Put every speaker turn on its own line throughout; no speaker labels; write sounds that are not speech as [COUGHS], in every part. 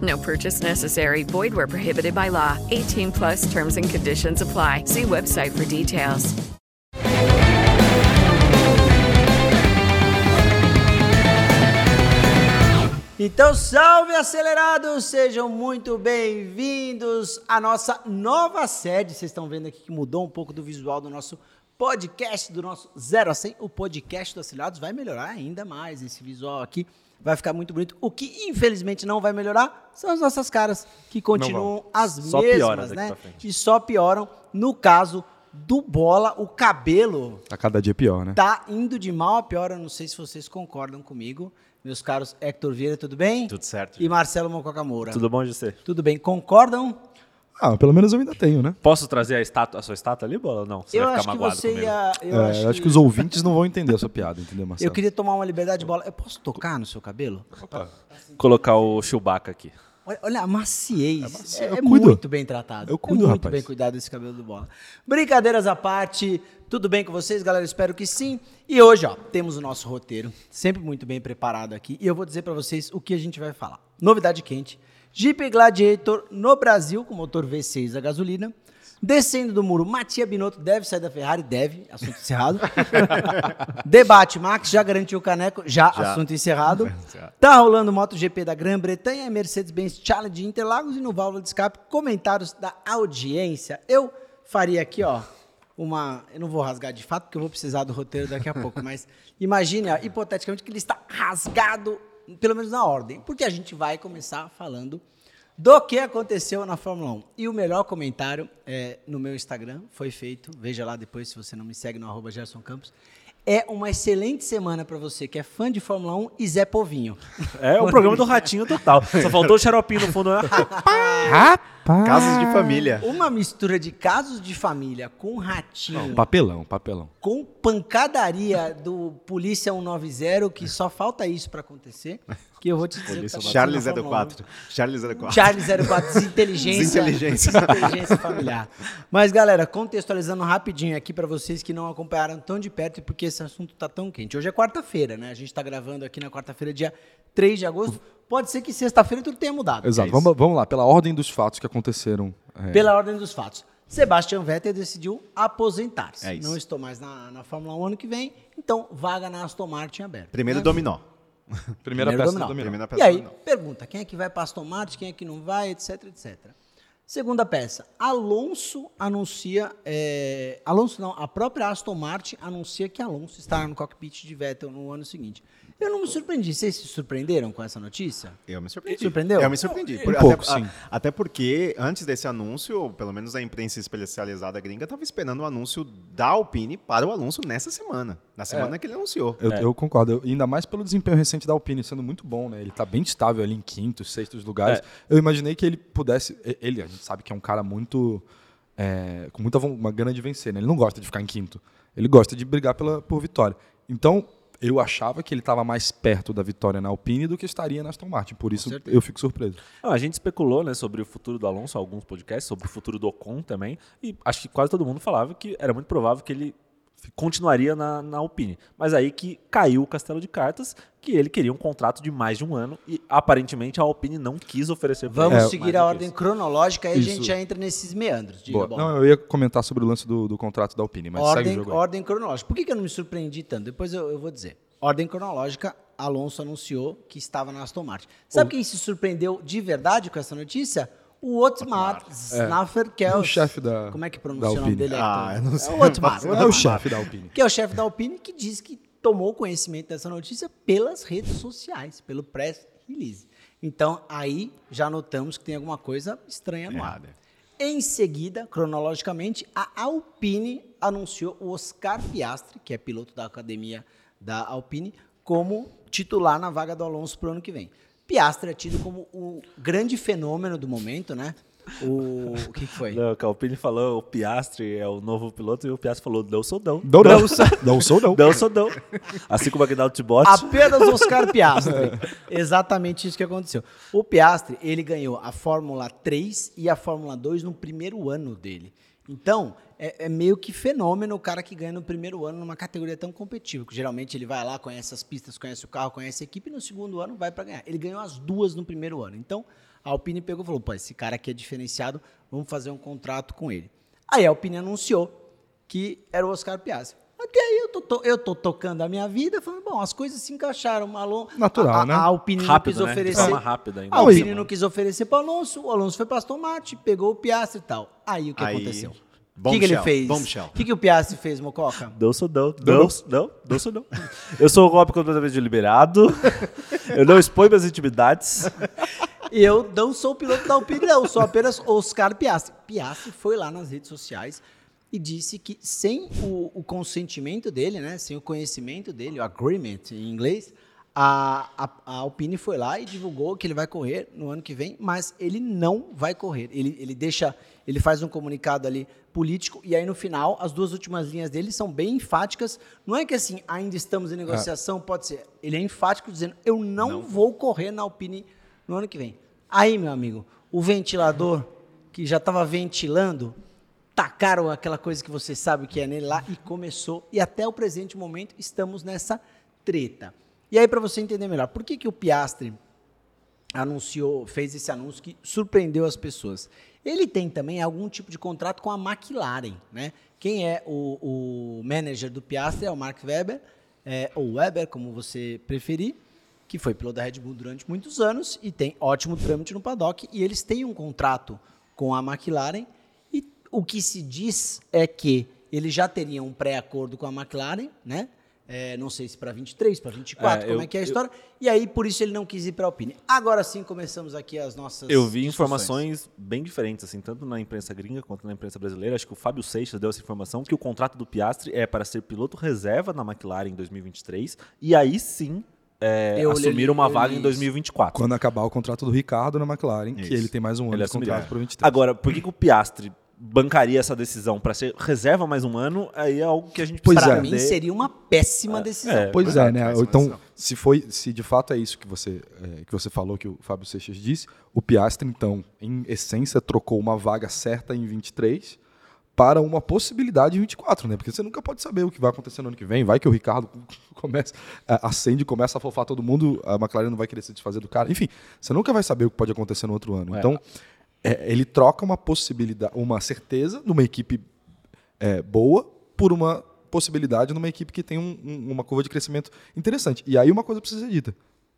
No purchase necessary. Void where prohibited by law. 18 plus terms and conditions apply. See website for details.
Então, salve acelerados! Sejam muito bem-vindos à nossa nova sede. Vocês estão vendo aqui que mudou um pouco do visual do nosso podcast, do nosso 0 a 100. O podcast do Acelerados vai melhorar ainda mais esse visual aqui. Vai ficar muito bonito. O que infelizmente não vai melhorar são as nossas caras, que continuam as
Só
mesmas, né? E só pioram. No caso do Bola, o cabelo
Tá cada dia pior, né?
tá indo de mal a pior. Eu não sei se vocês concordam comigo. Meus caros Hector Vieira, tudo bem?
Tudo certo.
E Marcelo Mococa Moura.
Tudo bom, José?
Tudo bem. Concordam?
Ah, pelo menos eu ainda tenho, né?
Posso trazer a, estátua, a sua estátua ali, Bola? Não, você
eu
vai
acho
ficar
que
magoado
você
comigo.
ia. Eu,
É,
acho,
eu acho que os ouvintes não vão entender a sua piada, entendeu, Marcelo?
eu queria tomar uma liberdade de bola. Eu posso tocar no seu cabelo?
Colocar o Chewbacca aqui.
Olha, olha a maciez. É,
Eu
é
muito.
muito bem tratado.
Eu cuido,
é muito
rapaz.
bem cuidado desse cabelo do bola. Brincadeiras à parte, tudo bem com vocês, galera? Espero que sim. E hoje, ó, temos o nosso roteiro, sempre muito bem preparado aqui. E eu vou dizer pra vocês o que a gente vai falar. Novidade quente: Jeep Gladiator no Brasil com motor V6 a gasolina. Descendo do muro, Matia Binotto deve sair da Ferrari? Deve, assunto encerrado. [LAUGHS] Debate, Max já garantiu o caneco? Já, assunto encerrado. [LAUGHS] Tá rolando o MotoGP da Grã-Bretanha, Mercedes-Benz Challenge Interlagos e no válvula de escape, comentários da audiência. Eu faria aqui, ó, uma... Eu não vou rasgar de fato, porque eu vou precisar do roteiro daqui a pouco, [LAUGHS] mas imagine, ó, hipoteticamente, que ele está rasgado, pelo menos na ordem, porque a gente vai começar falando do que aconteceu na Fórmula 1. E o melhor comentário é, no meu Instagram foi feito, veja lá depois se você não me segue no arroba Gerson Campos. É uma excelente semana para você que é fã de Fórmula 1 e Zé Povinho.
É o programa do Ratinho total. [LAUGHS] Só faltou o xaropinho no fundo. né? [LAUGHS]
Rapaz!
Casos de família.
Uma mistura de casos de família com ratinho,
Papelão, papelão.
com pancadaria do Polícia 190, que só falta isso para acontecer. Que eu vou te dizer. que tá
Charles
acontecendo na Fórmula 1.
04. Charles 04.
Charles 04, [LAUGHS] desinteligência.
Desinteligência.
desinteligência familiar. Mas, galera, contextualizando rapidinho aqui para vocês que não acompanharam tão de perto e porque esse assunto tá tão quente. Hoje é quarta-feira, né? A gente tá gravando aqui na quarta-feira, dia 3 de agosto. Pode ser que sexta-feira tudo tenha mudado.
Exato.
É
vamos, vamos lá, pela ordem dos fatos que aconteceram. é,
Pela ordem dos fatos. Sebastian Vettel decidiu aposentar-se.
É isso.
Não estou mais na, na Fórmula 1 ano que vem, então vaga na Aston Martin aberta.
Primeiro
Né?
dominó.
primeira
Primeiro
peça
dominó.
do dominó.
Primeira
E
peça
aí,
dominó.
pergunta, quem é que vai para Aston Martin, quem é que não vai, etc, etc. Segunda peça, Alonso anuncia, é, Alonso não, a própria Aston Martin anuncia que Alonso estará no cockpit de Vettel no ano seguinte. Eu não me surpreendi, vocês se surpreenderam com essa notícia?
Eu me surpreendi.
Surpreendeu?
Eu me surpreendi. Por-
Um pouco,
até,
sim.
a- até porque, antes desse anúncio, pelo menos a imprensa especializada gringa estava esperando o anúncio da Alpine para o Alonso nessa semana. Na semana que ele anunciou.
Eu, eu concordo, Eu- ainda mais pelo desempenho recente da Alpine sendo muito bom, né? Ele tá bem estável ali em quintos, sextos lugares. Eu imaginei que ele pudesse. Ele, gente sabe que é um cara muito. é, com muita uma gana de vencer, né? Ele não gosta de ficar em quinto. Ele gosta de brigar pela, por vitória. Então, eu achava que ele estava mais perto da vitória na Alpine do que estaria na Aston Martin. Por isso, eu fico surpreso.
Não, a gente especulou né, sobre o futuro do Alonso, alguns podcasts, sobre o futuro do Ocon também. E acho que quase todo mundo falava que era muito provável que ele continuaria na, na Alpine. Mas aí que caiu o castelo de cartas, que ele queria um contrato de mais de um ano e aparentemente a Alpine não quis oferecer
Vamos
ele
seguir a ordem
isso.
cronológica, aí a gente já entra nesses meandros. Diga.
Não, eu ia comentar sobre o lance do, do contrato da Alpine, mas segue o
ordem, ordem cronológica. Por que, que eu não me surpreendi tanto? Depois eu, eu vou dizer. Ordem cronológica, Alonso anunciou que estava na Aston Martin. Sabe quem se surpreendeu de verdade com essa notícia? O Otmar Snafferkels.
É o chefe da-
Como é que pronuncia o nome dele?
Ah, eu não sei.
É o Otmar.
É o chefe da Alpine.
que é o chefe da Alpine, que diz que tomou conhecimento dessa notícia pelas redes sociais, pelo press release. Então, aí já notamos que tem alguma coisa estranha no ar. Em seguida, cronologicamente, a Alpine anunciou o Oscar Piastri, que é piloto da academia da Alpine, como titular na vaga do Alonso para o ano que vem. Piastri é tido como o grande fenômeno do momento, né? O, o que, que foi?
Não, o Alpine falou o Piastri é o novo piloto e o Piastri falou não sou não.
Não, não, não sou [LAUGHS] não.
Não sou não. Assim como o Aguinaldo Timóteo.
Apenas Oscar Piastri. [LAUGHS] Exatamente isso que aconteceu. O Piastri, ele ganhou a Fórmula 3 e a Fórmula 2 no primeiro ano dele. Então, é, é meio que fenômeno o cara que ganha no primeiro ano numa categoria tão competitiva. Que geralmente ele vai lá, conhece as pistas, conhece o carro, conhece a equipe e no segundo ano vai para ganhar. Ele ganhou as duas no primeiro ano. Então, a Alpine pegou e falou: pô, esse cara aqui é diferenciado, vamos fazer um contrato com ele. Aí a Alpine anunciou que era o Oscar Piastri. Até aí eu tô, to- eu tô tocando a minha vida, falando, bom, as coisas se encaixaram. Malon,
Natural,
a, a,
né?
A Alpine
Rápido,
não
né?
quis
De
oferecer.
forma rápida ainda.
A Alpine
Não,
não quis oferecer para o Alonso, o Alonso foi para Aston Martin, pegou o Piastri e tal. Aí o que
Aí,
aconteceu? O que, que ele fez? O que, que o Piastri fez, Mococa?
Não sou não. Não, não, não, sou não. Eu sou um golpe completamente deliberado. Eu não exponho minhas intimidades.
Eu não sou o piloto da Alpine, não. Sou apenas Oscar Piastri. Piastri foi lá nas redes sociais e disse que sem o, o consentimento dele, né, sem o conhecimento dele, o agreement em inglês, a, a, a Alpine foi lá e divulgou que ele vai correr no ano que vem, mas ele não vai correr. Ele, ele deixa, ele faz um comunicado ali político e aí no final as duas últimas linhas dele são bem enfáticas. Não é que assim ainda estamos em negociação, pode ser. Ele é enfático dizendo eu não, vou correr na Alpine no ano que vem. Aí, meu amigo, o ventilador que já estava ventilando, tacaram aquela coisa que você sabe que é nele lá e começou. E até o presente momento estamos nessa treta. E aí, para você entender melhor, por que, que o Piastri anunciou, fez esse anúncio que surpreendeu as pessoas? Ele tem também algum tipo de contrato com a McLaren, né? Quem é o, o manager do Piastri é o Mark Webber, é, ou Weber, como você preferir, que foi piloto da Red Bull durante muitos anos e tem ótimo trâmite no paddock. E eles têm um contrato com a McLaren. O que se diz é que eles já teriam um pré-acordo com a McLaren, né? É, não sei se para 23, para 24,
É,
como
eu-
é que é a
eu-
história. E aí, por isso, ele não quis ir para a Alpine. Agora sim, começamos aqui as nossas.
Eu vi informações bem diferentes, assim, tanto na imprensa gringa quanto na imprensa brasileira. Acho que o Fábio Seixas deu essa informação que o contrato do Piastri é para ser piloto reserva na McLaren em 2023 e aí sim é,
Eu
assumir
li-
uma
eu
vaga
li
em
isso.
2024.
Quando acabar o contrato do Ricardo na McLaren, que
Isso.
ele tem mais um ano
Ele
de
assumiria.
contrato para 23.
Agora, por que, que o Piastri bancaria essa decisão para ser reserva mais um ano? Aí é algo que a gente
Pois
precisa
Para
é.
mim, seria uma péssima decisão.
é.
Pois
Exato,
é, né? Então,
decisão.
se foi, se de fato é isso que você, é, que você falou, que o Fábio Seixas disse, o Piastri, então, em essência, trocou uma vaga certa em 23 para uma possibilidade em 24, né? Porque você nunca pode saber o que vai acontecer no ano que vem. Vai que o Ricardo [LAUGHS] começa, é, acende, começa a fofar todo mundo, a McLaren não vai querer se desfazer do cara. Enfim, você nunca vai saber o que pode acontecer no outro ano.
É.
Então, é, ele troca uma possibilidade, uma certeza numa equipe é, boa por uma possibilidade numa equipe que tem um- um- uma curva de crescimento interessante. E aí uma coisa precisa ser dita.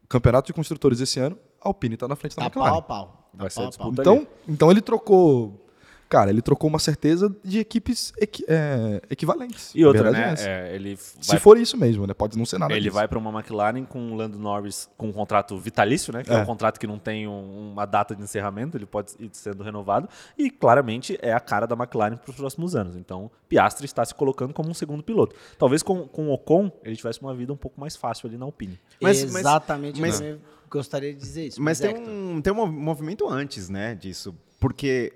Campeonato de construtores esse ano, a Alpine está na frente da
Tá
McLaren.
pau pau. Tá
Vai ser
pau pau.
Então, então ele trocou. Cara, ele trocou uma certeza de equipes equi- é, equivalentes.
E outra, né?
é
é, ele
Se for isso mesmo, né? Pode não ser nada
Ele
disso.
vai para uma McLaren com o Lando Norris com um contrato vitalício, né? Que é,
É.
um contrato que não tem um- uma data de encerramento, ele pode ir sendo renovado. E claramente é a cara da McLaren para os próximos anos. Então, Piastri está se colocando como um segundo piloto. Talvez com, com o Ocon ele tivesse uma vida um pouco mais fácil ali na Alpine.
Mas- mas-
Exatamente,
mas-
eu também gostaria de dizer isso.
Mas tem
Hector,
um, tem um mov- movimento antes, né, disso. Porque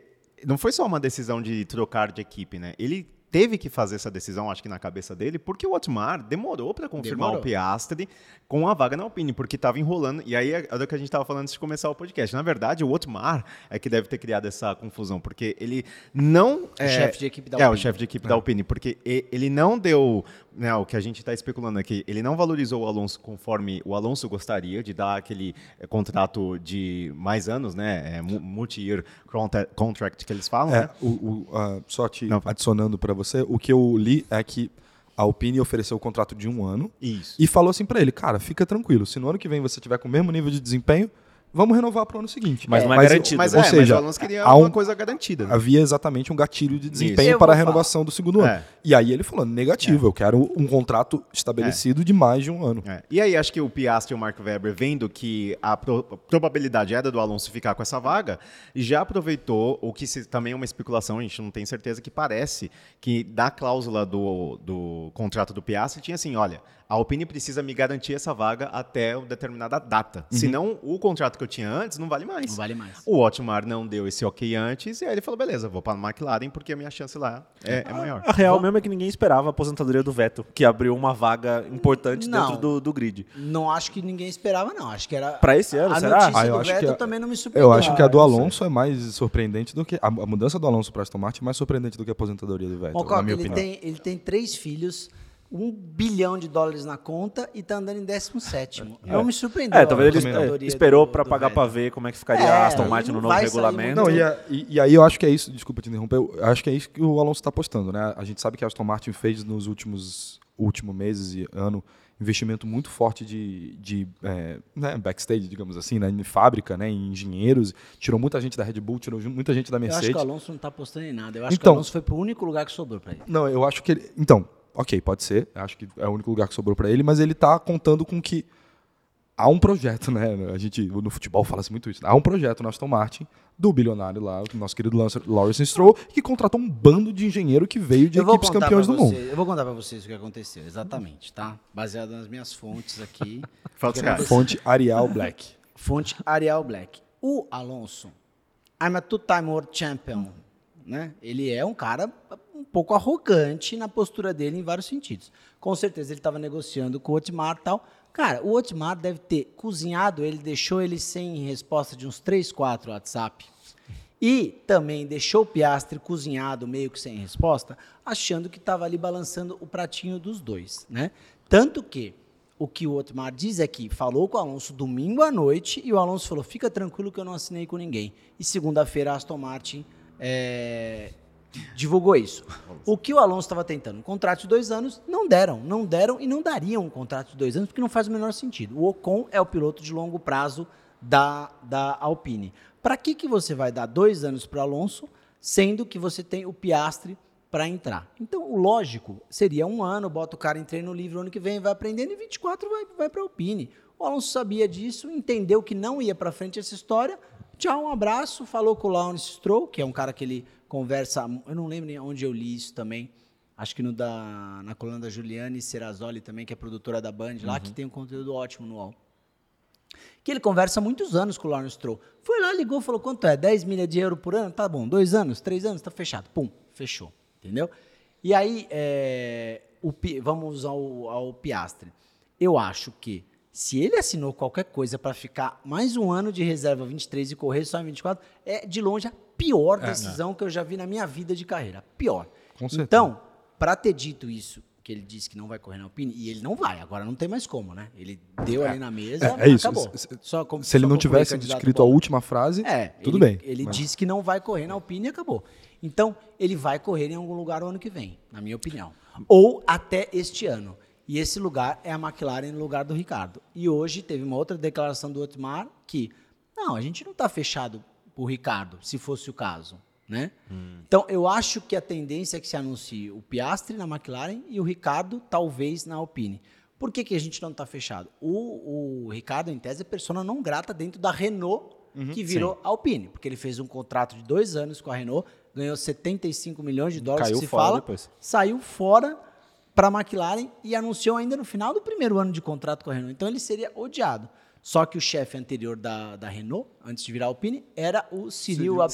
não foi só uma decisão de trocar de equipe, né? Ele teve que fazer essa decisão, acho que na cabeça dele, porque o Otmar demorou para confirmar
Demorou.
o Piastri com a vaga na Alpine, porque estava enrolando. E aí é o que a gente estava falando antes de começar o podcast. Na verdade, o Otmar é que deve ter criado essa confusão, porque ele não... O
chefe de equipe da
É, o
Alpine.
chefe de equipe da Alpine, porque ele não deu, né, o que a gente está especulando aqui, ele não valorizou o Alonso conforme o Alonso gostaria, de dar aquele eh, contrato de mais anos, né, é, mu- multi-year contra- contract que eles falam,
É,
né?
o, o, ah, só te
Não.
adicionando para você, o que eu li é que a Alpine ofereceu o contrato de um ano
Isso.
e falou assim para ele, cara, fica tranquilo, se no ano que vem você tiver com o mesmo nível de desempenho, vamos renovar para o ano seguinte.
Mas não é garantido,
Mas,
Ou
é,
seja,
mas o Alonso queria
há
uma
um-
coisa garantida. né?
havia exatamente um gatilho de desempenho para a renovação do segundo ano.
É.
E aí ele falou, negativo, eu quero um contrato estabelecido de mais de um ano.
É. E aí, acho que o Piastri e o Mark Webber, vendo que a pro- probabilidade era do Alonso ficar com essa vaga, já aproveitou o que se- também é uma especulação, a gente não tem certeza, que parece que da cláusula do, do contrato do Piastri tinha assim: olha, a Alpine precisa me garantir essa vaga até uma determinada data. Senão, o contrato que eu tinha antes não vale mais.
Não vale mais.
O Otmar não deu esse ok antes, e aí ele falou: beleza, vou para a McLaren porque a minha chance lá é, é maior.
A real mesmo é que ninguém esperava a aposentadoria do Vettel, que abriu uma vaga importante
Não.
dentro do, do grid.
Não acho que ninguém esperava, não. Acho que era.
Pra esse ano,
a
será?
notícia
Ah, eu
do
acho que
Vettel
a-
também não me surpreendeu.
Eu acho que a do. Alonso é mais surpreendente do que. A, a mudança do Alonso para Aston Martin é mais surpreendente do que a aposentadoria do Vettel, na minha
ele
opinião.
tem, ele tem três filhos, um bilhão de dólares na conta e tá andando em 17 Não me surpreendeu.
É, talvez ele é, esperou
do
pagar pra ver como é que ficaria
É,
a Aston Martin no novo regulamento.
Não, e, a- e- e aí eu acho que é isso, desculpa te interromper, eu acho que é isso que o Alonso está apostando, né? A gente sabe que a Aston Martin fez nos últimos, últimos meses e ano investimento muito forte de, de é, né, backstage, digamos assim, né, em fábrica, né, em engenheiros, tirou muita gente da Red Bull, tirou muita gente da
Eu acho
Mercedes.
que o Alonso não tá apostando em nada. Eu acho que
Então-
o Alonso foi pro único lugar que sobrou pra ele.
Não, eu acho que ele. Então, ok, pode ser. Acho que é o único lugar que sobrou para ele, mas ele tá contando com que há um projeto, né? A gente no futebol fala-se muito isso. Há um projeto na Aston Martin do bilionário lá, o nosso querido Lance- Lawrence Stroll, que contratou um bando de engenheiro que veio de
eu
equipes campeões do mundo.
Eu vou contar pra vocês o que aconteceu, exatamente, tá? Baseado nas minhas fontes aqui. [LAUGHS]
Fonte Arial Black. [LAUGHS]
Fonte Arial Black. O Alonso, I'm a two-time world champion, né? Ele é um cara um pouco arrogante na postura dele em vários sentidos. Com certeza ele estava negociando com o Otmar e tal. Cara, o Otmar deve ter cozinhado, ele deixou ele sem resposta de uns 3, 4 WhatsApp. E também deixou o Piastre cozinhado, meio que sem resposta, achando que estava ali balançando o pratinho dos dois, né? Tanto que o que o Otmar diz é que falou com o Alonso domingo à noite e o Alonso falou: fica tranquilo que eu não assinei com ninguém. E segunda-feira a Aston Martin é, divulgou isso. O que o Alonso estava tentando? Um contrato de dois anos, não deram. Não deram e não dariam um contrato de dois anos, porque não faz o menor sentido. O Ocon é o piloto de longo prazo da, da Alpine. Para que, que você vai dar dois anos para o Alonso, sendo que você tem o Piastre para entrar? Então, o lógico seria um ano, bota o cara em treino livre ano que vem, vai aprendendo, e 24 vai, vai para a Alpine. O Alonso sabia disso, entendeu que não ia para frente essa história. Tchau, um abraço. Falou com o Lawrence Stroll, que é um cara que ele conversa. Eu não lembro nem onde eu li isso também. Acho que no da, na coluna da Juliane Serrazoli também, que é produtora da Band, lá que tem um conteúdo ótimo no UOL. Que ele conversa há muitos anos com o Lawrence Stroll. Foi lá, ligou, falou: quanto é? 10 milhas de euro por ano? Tá bom, dois anos, três anos, tá fechado. Pum, fechou. Entendeu? E aí, é, o vamos ao, ao Piastre. Eu acho que se ele assinou qualquer coisa para ficar mais um ano de reserva 23 e correr só em 24, é de longe a pior decisão que eu já vi na minha vida de carreira. Pior.
Com certeza.
Então, para ter dito isso, que ele disse que não vai correr na Alpine, e ele não vai, agora não tem mais como, né? Ele deu ali na mesa,
É, é isso.
acabou.
Se-
Só como-
Se ele não tivesse descrito a última frase,
É,
tudo
ele,
bem.
Ele
Mas-
disse que não vai correr na Alpine e acabou. Então, ele vai correr em algum lugar o ano que vem, na minha opinião. Ou até este ano. E esse lugar é a McLaren no lugar do Ricardo. E hoje teve uma outra declaração do Otmar que, não, a gente não está fechado por Ricardo, se fosse o caso. Né? Então, eu acho que a tendência é que se anuncie o Piastri na McLaren e o Ricardo, talvez, na Alpine. Por que, que a gente não está fechado? O, o Ricardo, em tese, é persona não grata dentro da Renault, que virou Alpine, porque ele fez um contrato de dois anos com a Renault, ganhou 75 milhões de dólares,
Caiu
que se fala,
depois.
saiu fora para a McLaren e anunciou ainda no final do primeiro ano de contrato com a Renault. Então ele seria odiado. Só que o chefe anterior da, da Renault, antes de virar Alpine, era o Cyril Abiteboul.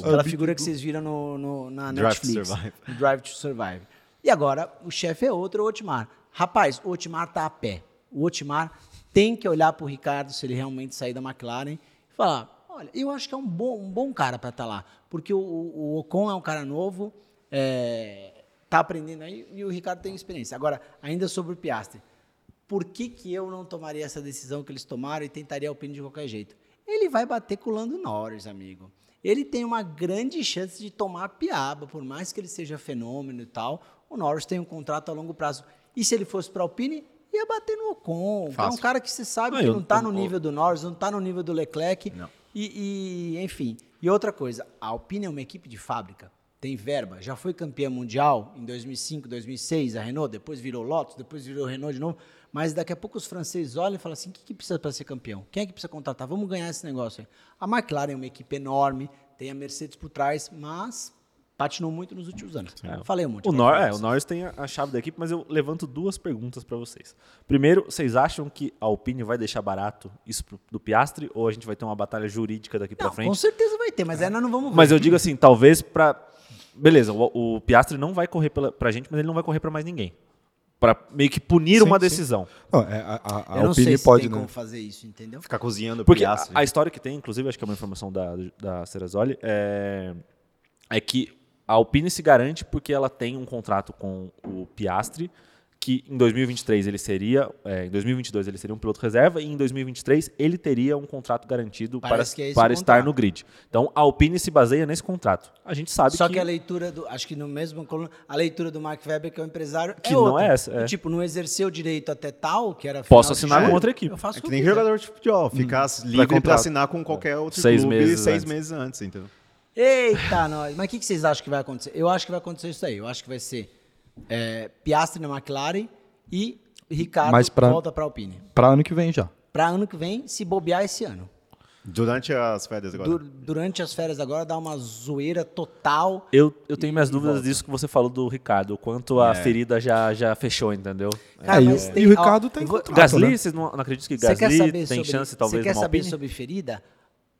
Cyril.
Aquela figura que vocês viram no, no- na
Drive to
Netflix.
Survive.
Drive to Survive. E agora o chefe é outro, o Otmar. Rapaz, o Otmar tá a pé. O Otmar tem que olhar para o Ricardo, se ele realmente sair da McLaren, e falar: olha, eu acho que é um bom, um bom cara para estar lá. Porque o, o Ocon é um cara novo, é, tá aprendendo aí, e o Ricardo tem experiência. Agora, ainda sobre o Piastri. Por que, que eu não tomaria essa decisão que eles tomaram e tentaria a Alpine de qualquer jeito? Ele vai bater com o Lando Norris, amigo. Ele tem uma grande chance de tomar piaba, por mais que ele seja fenômeno e tal. O Norris tem um contrato a longo prazo. E se ele fosse para a Alpine, ia bater no Ocon. que É um
Fácil.
cara que você sabe
Ah,
que não tá
eu-
no nível do Norris, não tá no nível do Leclerc.
Não.
E, e, enfim. E outra coisa, a Alpine é uma equipe de fábrica. Tem verba, já foi campeã mundial em 2005, 2006, a Renault, depois virou Lotus, depois virou Renault de novo. Mas daqui a pouco os franceses olham e falam assim: o que, que precisa para ser campeão? Quem é que precisa contratar? Vamos ganhar esse negócio aí. A McLaren é uma equipe enorme, tem a Mercedes por trás, mas patinou muito nos últimos anos. Falei um monte.
O, Nor é, o. Norris tem a, a chave da equipe, mas eu levanto duas perguntas para vocês. Primeiro, vocês acham que a Alpine vai deixar barato isso pro- do Piastri ou a gente vai ter uma batalha jurídica daqui para frente?
com certeza vai ter, mas aí nós não vamos ver.
Mas eu digo assim, talvez pra. Beleza, o, o Piastri não vai correr pela, pra gente, mas ele não vai correr pra mais ninguém. Pra meio que punir
Sim,
uma
sim.
decisão.
Não, é, a, a, a
eu não sei
Alpine
se
pode,
tem
né?
como fazer isso, entendeu?
Ficar cozinhando o
Porque a,
Piastri.
a história que tem, inclusive, acho que é uma informação da, da Ceresoli, é, é que a Alpine se garante porque ela tem um contrato com o Piastri, que em 2023 ele seria, é, em 2022 ele seria um piloto reserva e em 2023 ele teria um contrato garantido para,
Parece que é
para estar no grid. Então a Alpine se baseia nesse contrato. A gente sabe
Só
que,
que a leitura do. Acho que no mesmo coluna, a leitura do Mark Webber, que é o empresário,
Que
é
não é essa, é.
Do Tipo, não exerceu o direito até tal, que era.
Posso assinar com outra equipe.
Eu faço
É que nem
quiser.
jogador de futebol, ficar livre
contrato.
pra assinar com qualquer outro
Seis
clube
meses
seis
antes.
meses antes, entendeu?
Eita, [LAUGHS] nós. Mas o que, que vocês acham que vai acontecer? Eu acho que vai acontecer isso aí. Eu acho que vai ser é, Piastri na McLaren e Ricardo
Mas pra-
volta para Alpine.
Pra ano que vem já.
Para ano que vem, se bobear esse ano.
Durante as férias agora.
Dur- durante as férias agora, dá uma zoeira total.
eu, eu tenho minhas dúvidas
volta.
disso que você falou do Ricardo, o quanto a
É.
ferida já, já fechou, entendeu?
Cara,
é, e,
tem-
e o Ricardo
ó,
tem
eu vou-
contrato,
Gasly,
né?
vocês não, não acreditam que
Você quer
Gasly
saber
tem
sobre,
chance talvez
Você quer saber
Alpine?
sobre ferida?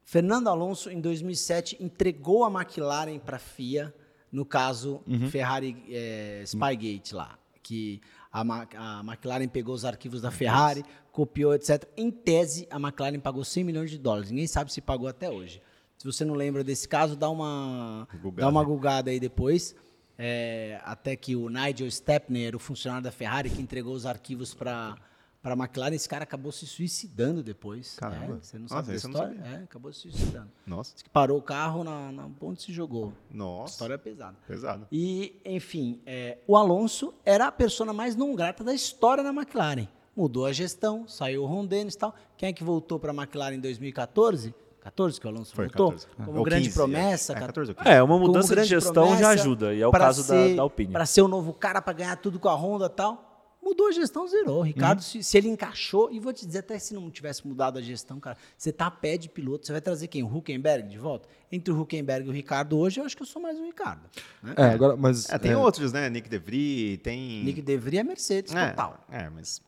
Fernando Alonso, em 2007, entregou a McLaren para a FIA, no caso
Uhum.
Ferrari é, Spygate lá, que a, a McLaren pegou os arquivos da Ferrari, copiou, etc. Em tese, a McLaren pagou 100 milhões de dólares. Ninguém sabe se pagou até hoje. Se você não lembra desse caso, dá uma,
Gugada.
dá uma gugada aí depois. É, até que o Nigel Stepney o funcionário da Ferrari que entregou os arquivos para para a McLaren. Esse cara acabou se suicidando depois.
Caramba.
É, você não sabe
não
história?
sabia.
É, acabou se suicidando.
Nossa.
Diz que parou o carro na, na ponte e se jogou. A
Nossa.
história é pesada.
Pesado.
E, enfim, é, o Alonso era a pessoa mais não grata da história da McLaren. Mudou a gestão, saiu o Ron Dennis e tal. Quem é que voltou para a McLaren em 2014? 14 que o Alonso
Foi
voltou?
14.
Como
Ou
grande
15,
promessa.
É,
cara.
14 ou 15.
É, uma mudança de gestão já ajuda, e é o caso
ser-
da, da Alpine.
Para ser o novo cara, para ganhar tudo com a Honda e tal. Mudou a gestão, zerou. Ricardo, se, se ele encaixou, e vou te dizer, até se não tivesse mudado a gestão, cara, você tá a pé de piloto, você vai trazer quem? O Huckenberg de volta? Entre o Huckenberg e o Ricardo hoje, eu acho que eu sou mais o Ricardo. né?
É, agora, mas.
É, tem
é,
outros, né? Nick DeVry, tem...
Nick DeVry é Mercedes
é,
total.
É, mas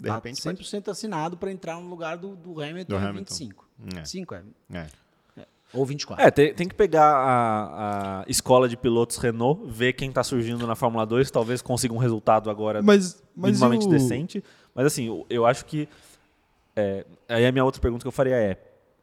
de
Tá
repente pode...
100% assinado para entrar no lugar do, do Hamilton
Do
em
Hamilton.
25.
É.
5 é.
É.
Ou 24.
É, tem, tem que pegar a, a escola de pilotos Renault, ver quem tá surgindo na Fórmula 2, talvez consiga um resultado agora
Mas, mas
minimamente
e o-
decente. Mas assim, eu, eu acho que. é, aí a minha outra pergunta que eu faria é: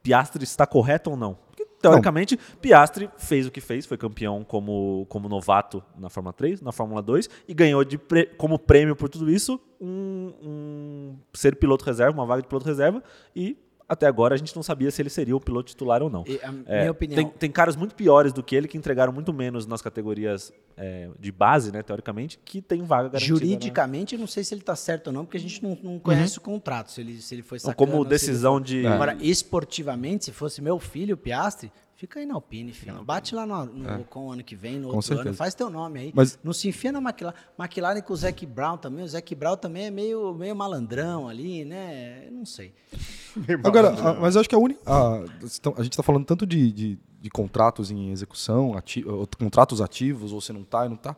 Piastri está correto ou não? Porque, teoricamente, Piastri fez o que fez, foi campeão como, como novato na Fórmula 3, na Fórmula 2, e ganhou de pre- como prêmio por tudo isso um, um ser piloto reserva, uma vaga de piloto reserva, e até agora a gente não sabia se ele seria o piloto titular ou não.
E
É,
minha opinião.
Tem, tem caras muito piores do que ele que entregaram muito menos nas categorias é, de base, né, teoricamente, que tem vaga garantida. né?
Juridicamente, eu não sei se ele está certo ou não, porque a gente não, não conhece o contrato, se ele, se ele foi sacana.
como decisão
foi-
de.
Agora, esportivamente, se fosse meu filho, o Piastri, fica aí na Alpine, filho. Bate lá no, no Ocon ano que vem, no
Com
outro ano, faz teu nome aí.
Mas-
Não se enfia na McLaren. McLaren com o Zac Brown também, o Zac Brown também é meio, meio malandrão ali, né? Eu não sei. [LAUGHS]
Agora, a- mas eu acho que a única. A, então, a gente está falando tanto de, de, de contratos em execução, ati- ou contratos ativos, ou você não tá e não tá.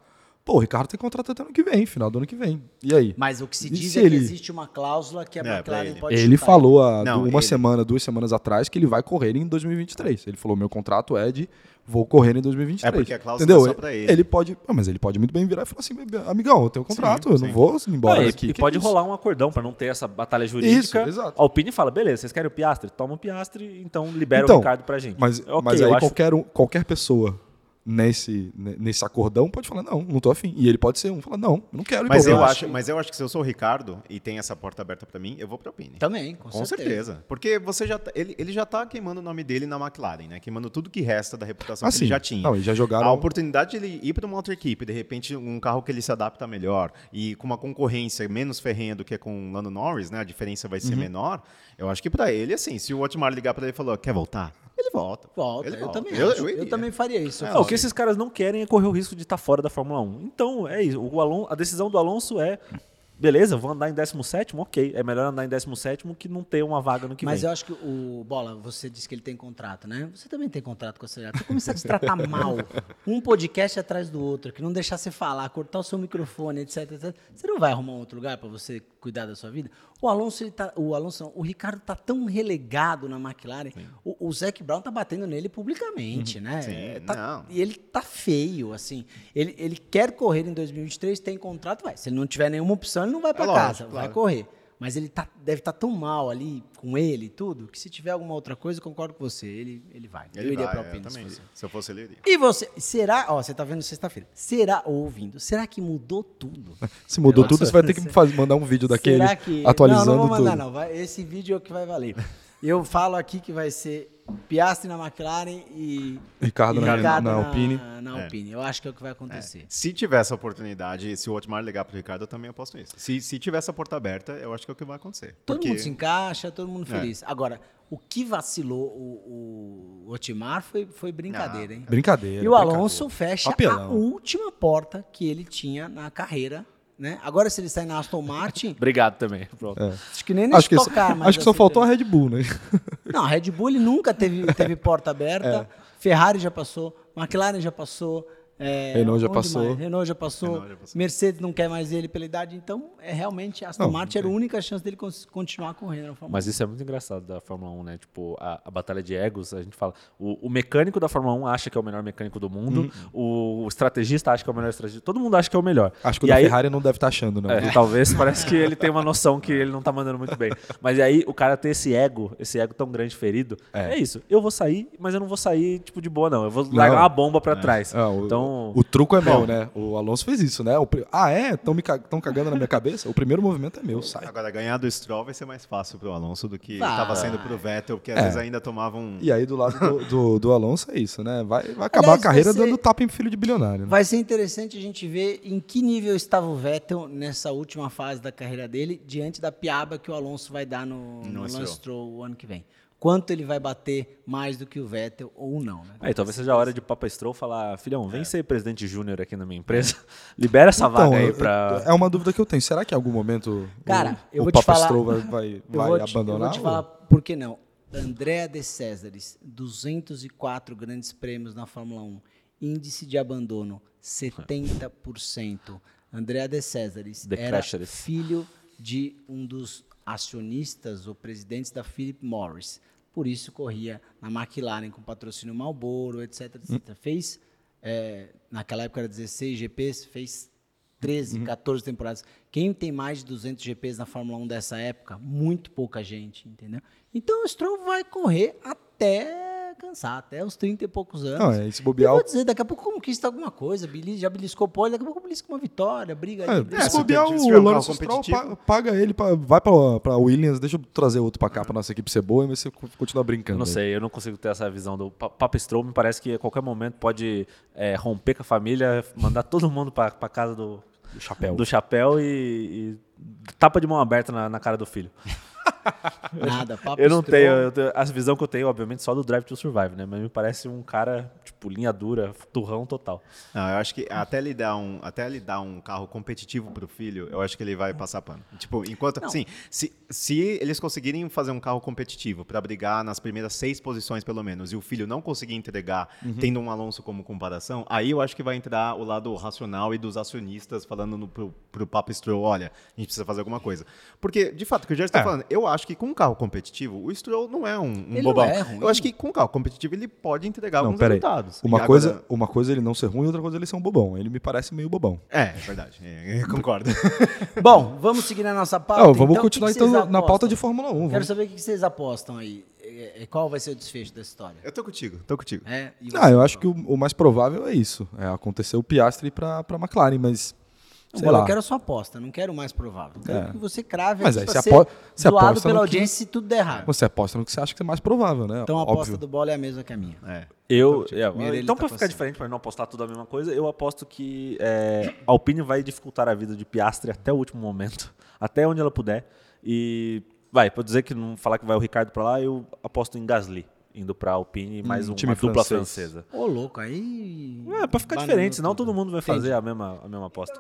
Pô, o Ricardo tem contrato até ano que vem, final do ano que vem. E aí?
Mas o que se
E
diz
se
é que
ele-
existe uma cláusula que a
É, pra
McLaren
ele.
pode
Ele
chutar.
falou há
Não,
uma
ele-
semana, duas semanas atrás, que ele vai correr em 2023. Ele falou: meu contrato é de vou correr em 2023.
É porque a cláusula
Entendeu?
é só pra ele.
Ele pode. mas ele pode muito bem virar e falar assim: amigão, eu tenho contrato,
Sim,
eu não
sim.
vou embora
Ah, e-
daqui.
e
Que
pode
isso?
rolar um acordão para não ter essa batalha jurídica.
Isso, exato.
A Alpine fala: beleza, vocês querem o Piastre? Toma o Piastre, então libera
Então,
o Ricardo pra gente.
Mas,
Ok,
mas
eu
aí
acho-
qualquer, um- qualquer pessoa nesse, ne- nesse acordão, pode falar, não, não tô afim. E ele pode ser um, falar, não, não quero ir
Mas
pra
eu,
Alpine.
acho, mas eu acho que se eu sou o Ricardo e tem essa porta aberta pra mim, eu vou pra Alpine.
Também, com,
Com certeza. Porque você já tá- ele, ele já tá queimando o nome dele na McLaren, né? Queimando tudo que resta da reputação
Ah,
que
sim.
ele já tinha.
Não, e já jogaram-
A oportunidade de ele ir para uma outra equipe, de repente um carro que ele se adapta melhor e com uma concorrência menos ferrenha do que com o Lando Norris, né? A diferença vai
Uhum.
ser menor. Eu acho que pra ele, assim, se o Otmar ligar pra ele e falar, quer voltar? Ele volta.
Volta,
Ele
eu
volta.
também
Eu-
acho.
eu
Eu, também faria isso.
Ah, o que esses caras não querem é correr o risco de estar fora da Fórmula 1. Então, é isso. O Alon- a decisão do Alonso é. Beleza, vou andar em 17, ok. É melhor andar em 17 que não ter uma vaga no que
Mas
vem.
eu acho que o Bola, você disse que ele tem contrato, né? Você também tem contrato com a Acelerado. Você começar a te tratar [LAUGHS] mal, um podcast atrás do outro, que não deixar você falar, cortar o seu microfone, etc, etc. Você não vai arrumar um outro lugar para você cuidar da sua vida? O Alonso, ele tá, o Alonso, não, o Ricardo tá tão relegado na McLaren. O, o Zac Brown tá batendo nele publicamente, né?
Sim,
É, tá-. E ele tá feio, assim. Ele, ele quer correr em 2023, tem contrato, vai. Se ele não tiver nenhuma opção, ele não vai para
É lógico,
casa, vai
claro.
correr. Mas ele tá, deve estar tão mal ali com ele e tudo, que se tiver alguma outra coisa, eu concordo com você. Ele, ele vai.
Ele
eu iria para
eu
Alpine se
eu fosse ele, eu iria.
E você, será, ó, você tá vendo sexta-feira, será, ou ouvindo, será que mudou tudo? [LAUGHS]
Se mudou
Nossa,
tudo, você vai ter que faz- mandar um vídeo daquele
Será que...
atualizando
não, não vou mandar,
tudo.
não. Vai- esse vídeo é o que vai valer. Eu falo aqui que vai ser Piastri na McLaren e
Ricardo
e
na-
Ricardo
na Alpine.
Na
É.
Alpine. Eu acho que é o que vai acontecer.
Se tiver essa oportunidade, se o Otmar ligar pro Ricardo, eu também aposto nisso. Se, se tiver essa porta aberta, eu acho que é o que vai acontecer.
Todo
Porque-
mundo se encaixa, todo mundo
É.
feliz. Agora, o que vacilou o, o Otimar foi, foi brincadeira, hein?
Brincadeira.
E o
brincadeira.
Alonso fecha a última porta que ele tinha na carreira, né? Agora, se ele sair na Aston Martin, [LAUGHS]
Obrigado também. Pronto.
acho que nem
É. Acho que,
nesse tocar
acho que só
assim,
faltou a? Red Bull, né? [LAUGHS]
Não, a Red Bull ele nunca teve, teve porta aberta. [LAUGHS]
É.
Ferrari já passou, McLaren já passou. É,
Renault já passou.
Renault já passou.
Renault já passou.
Mercedes não quer mais ele pela idade. Então, é realmente, a Aston
Não,
Martin era a única chance dele continuar correndo na Fórmula
Mas isso é muito engraçado da Fórmula 1, né? Tipo, a, a batalha de egos, a gente fala. O, o mecânico da Fórmula 1 acha que é o melhor mecânico do mundo, o, o estrategista acha que é o melhor estrategista. Todo mundo acha que é o melhor.
Acho que o
E
da
aí-
Ferrari não deve estar achando, não.
É, talvez parece que [LAUGHS] ele tem uma noção que ele não tá mandando muito bem. Mas aí o cara ter esse ego, esse ego tão grande ferido, é, isso. Eu vou sair, mas eu não vou sair, tipo, de boa, não. Eu vou largar uma bomba pra trás.
Ah, o,
então.
o truco é meu, né? O Alonso fez isso, né? O pri- ah, é? Estão me ca- tão cagando na minha cabeça? O primeiro movimento é meu, sai.
Agora, ganhar do Stroll vai ser mais fácil pro Alonso do que estava sendo pro Vettel, porque às
É.
vezes ainda tomava um.
E aí, do lado do, [LAUGHS] do, do Alonso, é isso, né? Vai, vai acabar
Aliás,
a carreira
ser-
dando tapa em filho de bilionário. Né?
Vai ser interessante a gente ver em que nível estava o Vettel nessa última fase da carreira dele, diante da piaba que o Alonso vai dar no, no. Lance Stroll o ano que vem. Quanto ele vai bater mais do que o Vettel ou não, né?
Aí, talvez seja a hora de Papa Stroll falar, filhão, vem ser presidente júnior aqui na minha empresa. [LAUGHS] Libera essa vaga aí
eu-
pra.
É uma dúvida que eu tenho. Será que em algum momento
Cara,
o,
eu
o Papa
falar-
Stroll vai, vai,
Eu
vai
vou te, eu
abandonar?
vou te
ou-
falar por que não. Andrea de Césares, 204 grandes prêmios na Fórmula 1. Índice de abandono, 70%. Andrea de Césares era filho de um dos acionistas ou presidentes da Philip Morris. Por isso corria na McLaren com patrocínio Marlboro, etc. etc. Fez, é, naquela época era 16 GPs, fez 13, 14 temporadas. Quem tem mais de 200 GPs na Fórmula 1 dessa época? Muito pouca gente, entendeu? Então o Stroll vai correr até cansar, até os 30 e poucos anos.
Não, é, esse
Eu
bobear.
vou dizer, daqui a pouco conquista alguma coisa, já beliscou pole, daqui a pouco belisca uma vitória, briga
É,
ali. briga
se
ali.
bobear, o Lawrence
carro
Stroll paga ele, pra, vai pra, pra Williams, deixa eu trazer outro pra cá, pra nossa equipe ser boa, e você continua
Eu
brincando.
não
aí.
sei, eu não consigo ter essa visão do Pa- Papa Stroll. Me parece que a qualquer momento pode é, romper com a família, mandar todo mundo pra, pra casa do,
Do chapéu.
do chapéu e, e tapa de mão aberta na, na cara do filho. [LAUGHS]
Nada, papo
Eu não tenho, eu tenho- a visão que eu tenho, obviamente, só do Drive to Survive, né? Mas me parece um cara, tipo, linha dura, turrão total.
Não, eu acho que até ele dar um, até ele dar um carro competitivo pro filho, eu acho que ele vai passar pano. Tipo, enquanto assim, se, se eles conseguirem fazer um carro competitivo para brigar nas primeiras seis posições pelo menos, e o filho não conseguir entregar, tendo um Alonso como comparação, aí eu acho que vai entrar o lado racional e dos acionistas falando no, pro, pro Papa Stroll, olha, a gente precisa fazer alguma coisa. Porque, de fato, o que o Jerry está
É.
falando, eu acho que com um carro competitivo, o Stroll não é um, um
Ele
bobão.
não é ruim.
eu acho que com um carro competitivo ele pode entregar
Não,
alguns
peraí.
resultados.
Uma coisa,
agora-
uma coisa é ele não ser ruim, outra coisa é ele ser um bobão. Ele me parece meio bobão.
É, é verdade. É, eu concordo. [LAUGHS]
Bom, vamos seguir na nossa pauta.
Não, vamos
então,
continuar então na pauta
apostam?
de Fórmula 1.
Quero
Vamos.
saber o que vocês apostam aí. qual vai ser o desfecho da história?
Eu tô contigo, tô contigo.
É,
Ah, eu acho que o, o mais provável é isso. É acontecer o Piastri para a McLaren, mas.
Não, Bola, eu quero a sua aposta, não quero o mais provável. Quero
É.
que você crave
Mas aí você
ser
apo- você
zoado
aposta
pela
no que-
audiência se tudo der errado.
Você aposta no que você acha que é mais provável, né?
Então a aposta
Óbvio.
do bola é a mesma que a minha.
É.
Eu, é,
Mirelli
então,
tá
pra ficar diferente, pra não apostar tudo a mesma coisa, eu aposto que é, a Alpine vai dificultar a vida de Piastri até o último momento, [LAUGHS] até onde ela puder. E vai, pra dizer que não falar que vai o Ricardo pra lá, eu aposto em Gasly, indo pra Alpine, mais
Hum,
uma
time
dupla
francês.
francesa.
Ô, louco, aí.
É, pra ficar diferente, senão
tudo.
todo mundo vai
Entendi.
fazer a mesma, a mesma aposta.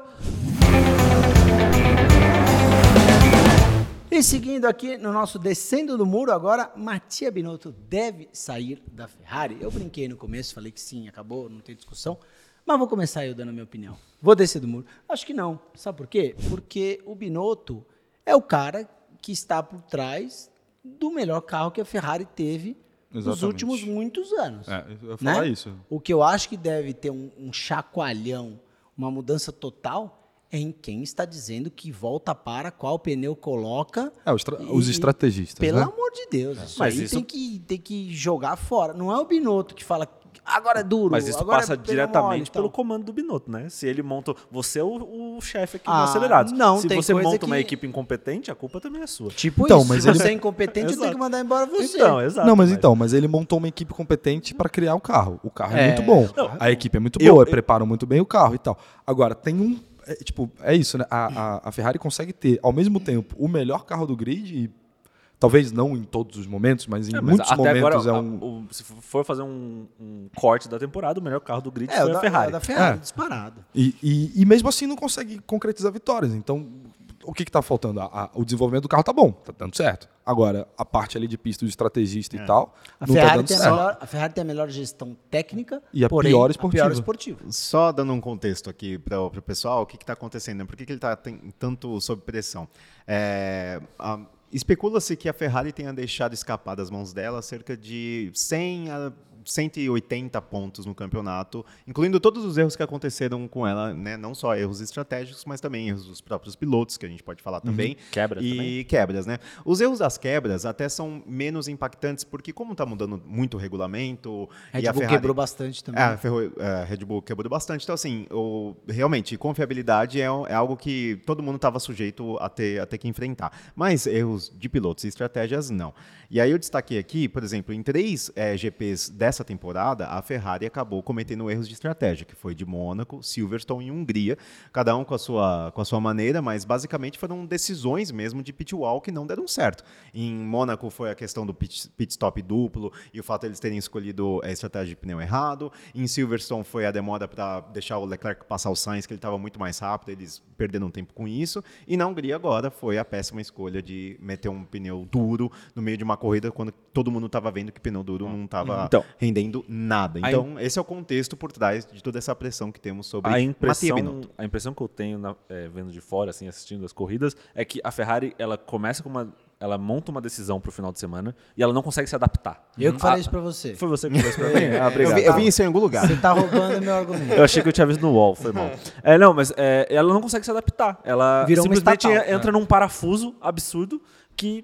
E seguindo aqui no nosso Descendo do Muro, agora, Matia Binotto deve sair da Ferrari. Eu brinquei no começo, falei que sim, acabou, não tem discussão. Mas vou começar eu dando a minha opinião. Vou descer do muro. Acho que não. Sabe por quê? Porque o Binotto é o cara que está por trás do melhor carro que a Ferrari teve nos
Exatamente.
últimos muitos anos.
É, eu ia
né?
falar isso.
O que eu acho que deve ter um, um chacoalhão, uma mudança total, é em quem está dizendo que volta para qual pneu coloca.
É, os,
E-
os estrategistas.
Pelo
né?
amor de Deus, isso
Mas
aí
isso-
Tem, que, tem que jogar fora. Não é o Binotto que fala agora é duro.
Mas isso
agora
passa
é
diretamente
mole e tal.
pelo comando do Binotto, né? Se ele monta. Você é o, o chefe aqui
Ah,
no Acelerados.
não,
Se
tem
você
coisa
monta uma
que-
equipe incompetente, a culpa também é sua.
Tipo
Então,
isso,
mas
se
ele-
você é incompetente, eu tenho que mandar embora você.
Então, exato.
não, mas então, mas ele montou uma equipe competente para criar o carro. O carro é,
É.
muito bom.
Não,
a equipe é muito
eu-
boa,
eu-
preparam muito bem o carro e tal. Agora, tem um. é, tipo, é isso, né? A, a, a Ferrari consegue ter, ao mesmo tempo, o melhor carro do grid e. Talvez não em todos os momentos, mas em
É, mas
muitos
até
momentos
agora,
é
a-
um.
o- se for fazer um, um corte da temporada, o melhor carro do grid
É,
foi
o
a
da,
Ferrari.
o da Ferrari,
É.
disparado.
E, e, e mesmo assim não consegue concretizar vitórias. Então, o que está faltando? A- a- o desenvolvimento do carro tá bom, tá dando certo. Agora, a parte ali de pista do estrategista e tal,
A
não tá
Ferrari,
dando
tem a, melhor, a Ferrari tem a melhor gestão técnica
E a
porém,
pior
A
esportiva.
pior esportiva.
Só dando um contexto aqui para o pessoal, o que está acontecendo? né? Por que, que ele está tanto sob pressão? É, a- Especula-se que a Ferrari tenha deixado escapar das mãos dela cerca de 100 a 180 pontos no campeonato, incluindo todos os erros que aconteceram com ela, né? não só erros estratégicos, mas também erros dos próprios pilotos, que a gente pode falar também.
Quebras
e
também.
quebras, né? Os erros das quebras até são menos impactantes, porque como está mudando muito o regulamento...
Red
e a
Bull
Ferrari...
quebrou bastante também.
É, a Ferro- a Red Bull quebrou bastante. Então, assim, o, realmente, confiabilidade é, é algo que todo mundo estava sujeito a ter, a ter que enfrentar. Mas erros de pilotos e estratégias, não. E aí eu destaquei aqui, por exemplo, em três eh, GPs dessa temporada, a Ferrari acabou cometendo erros de estratégia, que foi de Mônaco, Silverstone e Hungria, cada um com a sua, com a sua maneira, mas basicamente foram decisões mesmo de pit wall que não deram certo. Em Mônaco foi a questão do pit, pit stop duplo e o fato de eles terem escolhido a estratégia de pneu errado. Em Silverstone foi a demora para deixar o Leclerc passar o Sainz, que ele estava muito mais rápido, eles perderam tempo com isso. E na Hungria agora foi a péssima escolha de meter um pneu duro no meio de uma corrida quando todo mundo estava vendo que pneu duro não estava
Então,
rendendo nada.
a
Então, esse é o contexto por trás de toda essa pressão que temos sobre
A impressão,
Binotto.
a impressão que eu tenho na- é, vendo de fora, assim, assistindo as corridas, é que a Ferrari ela começa com uma. Ela monta uma decisão pro final de semana e ela não consegue se adaptar.
Eu que falei
Ah,
isso pra você.
Foi você que falou isso pra [LAUGHS] mim? Ah,
Eu
obrigado.
vi, eu vi isso em algum lugar.
Você tá roubando meu argumento.
Eu achei que eu tinha visto no wall, foi mal. [LAUGHS] É, não, mas é, ela não consegue se adaptar. Ela
Virou uma
simplesmente
estatal.
entra num parafuso absurdo que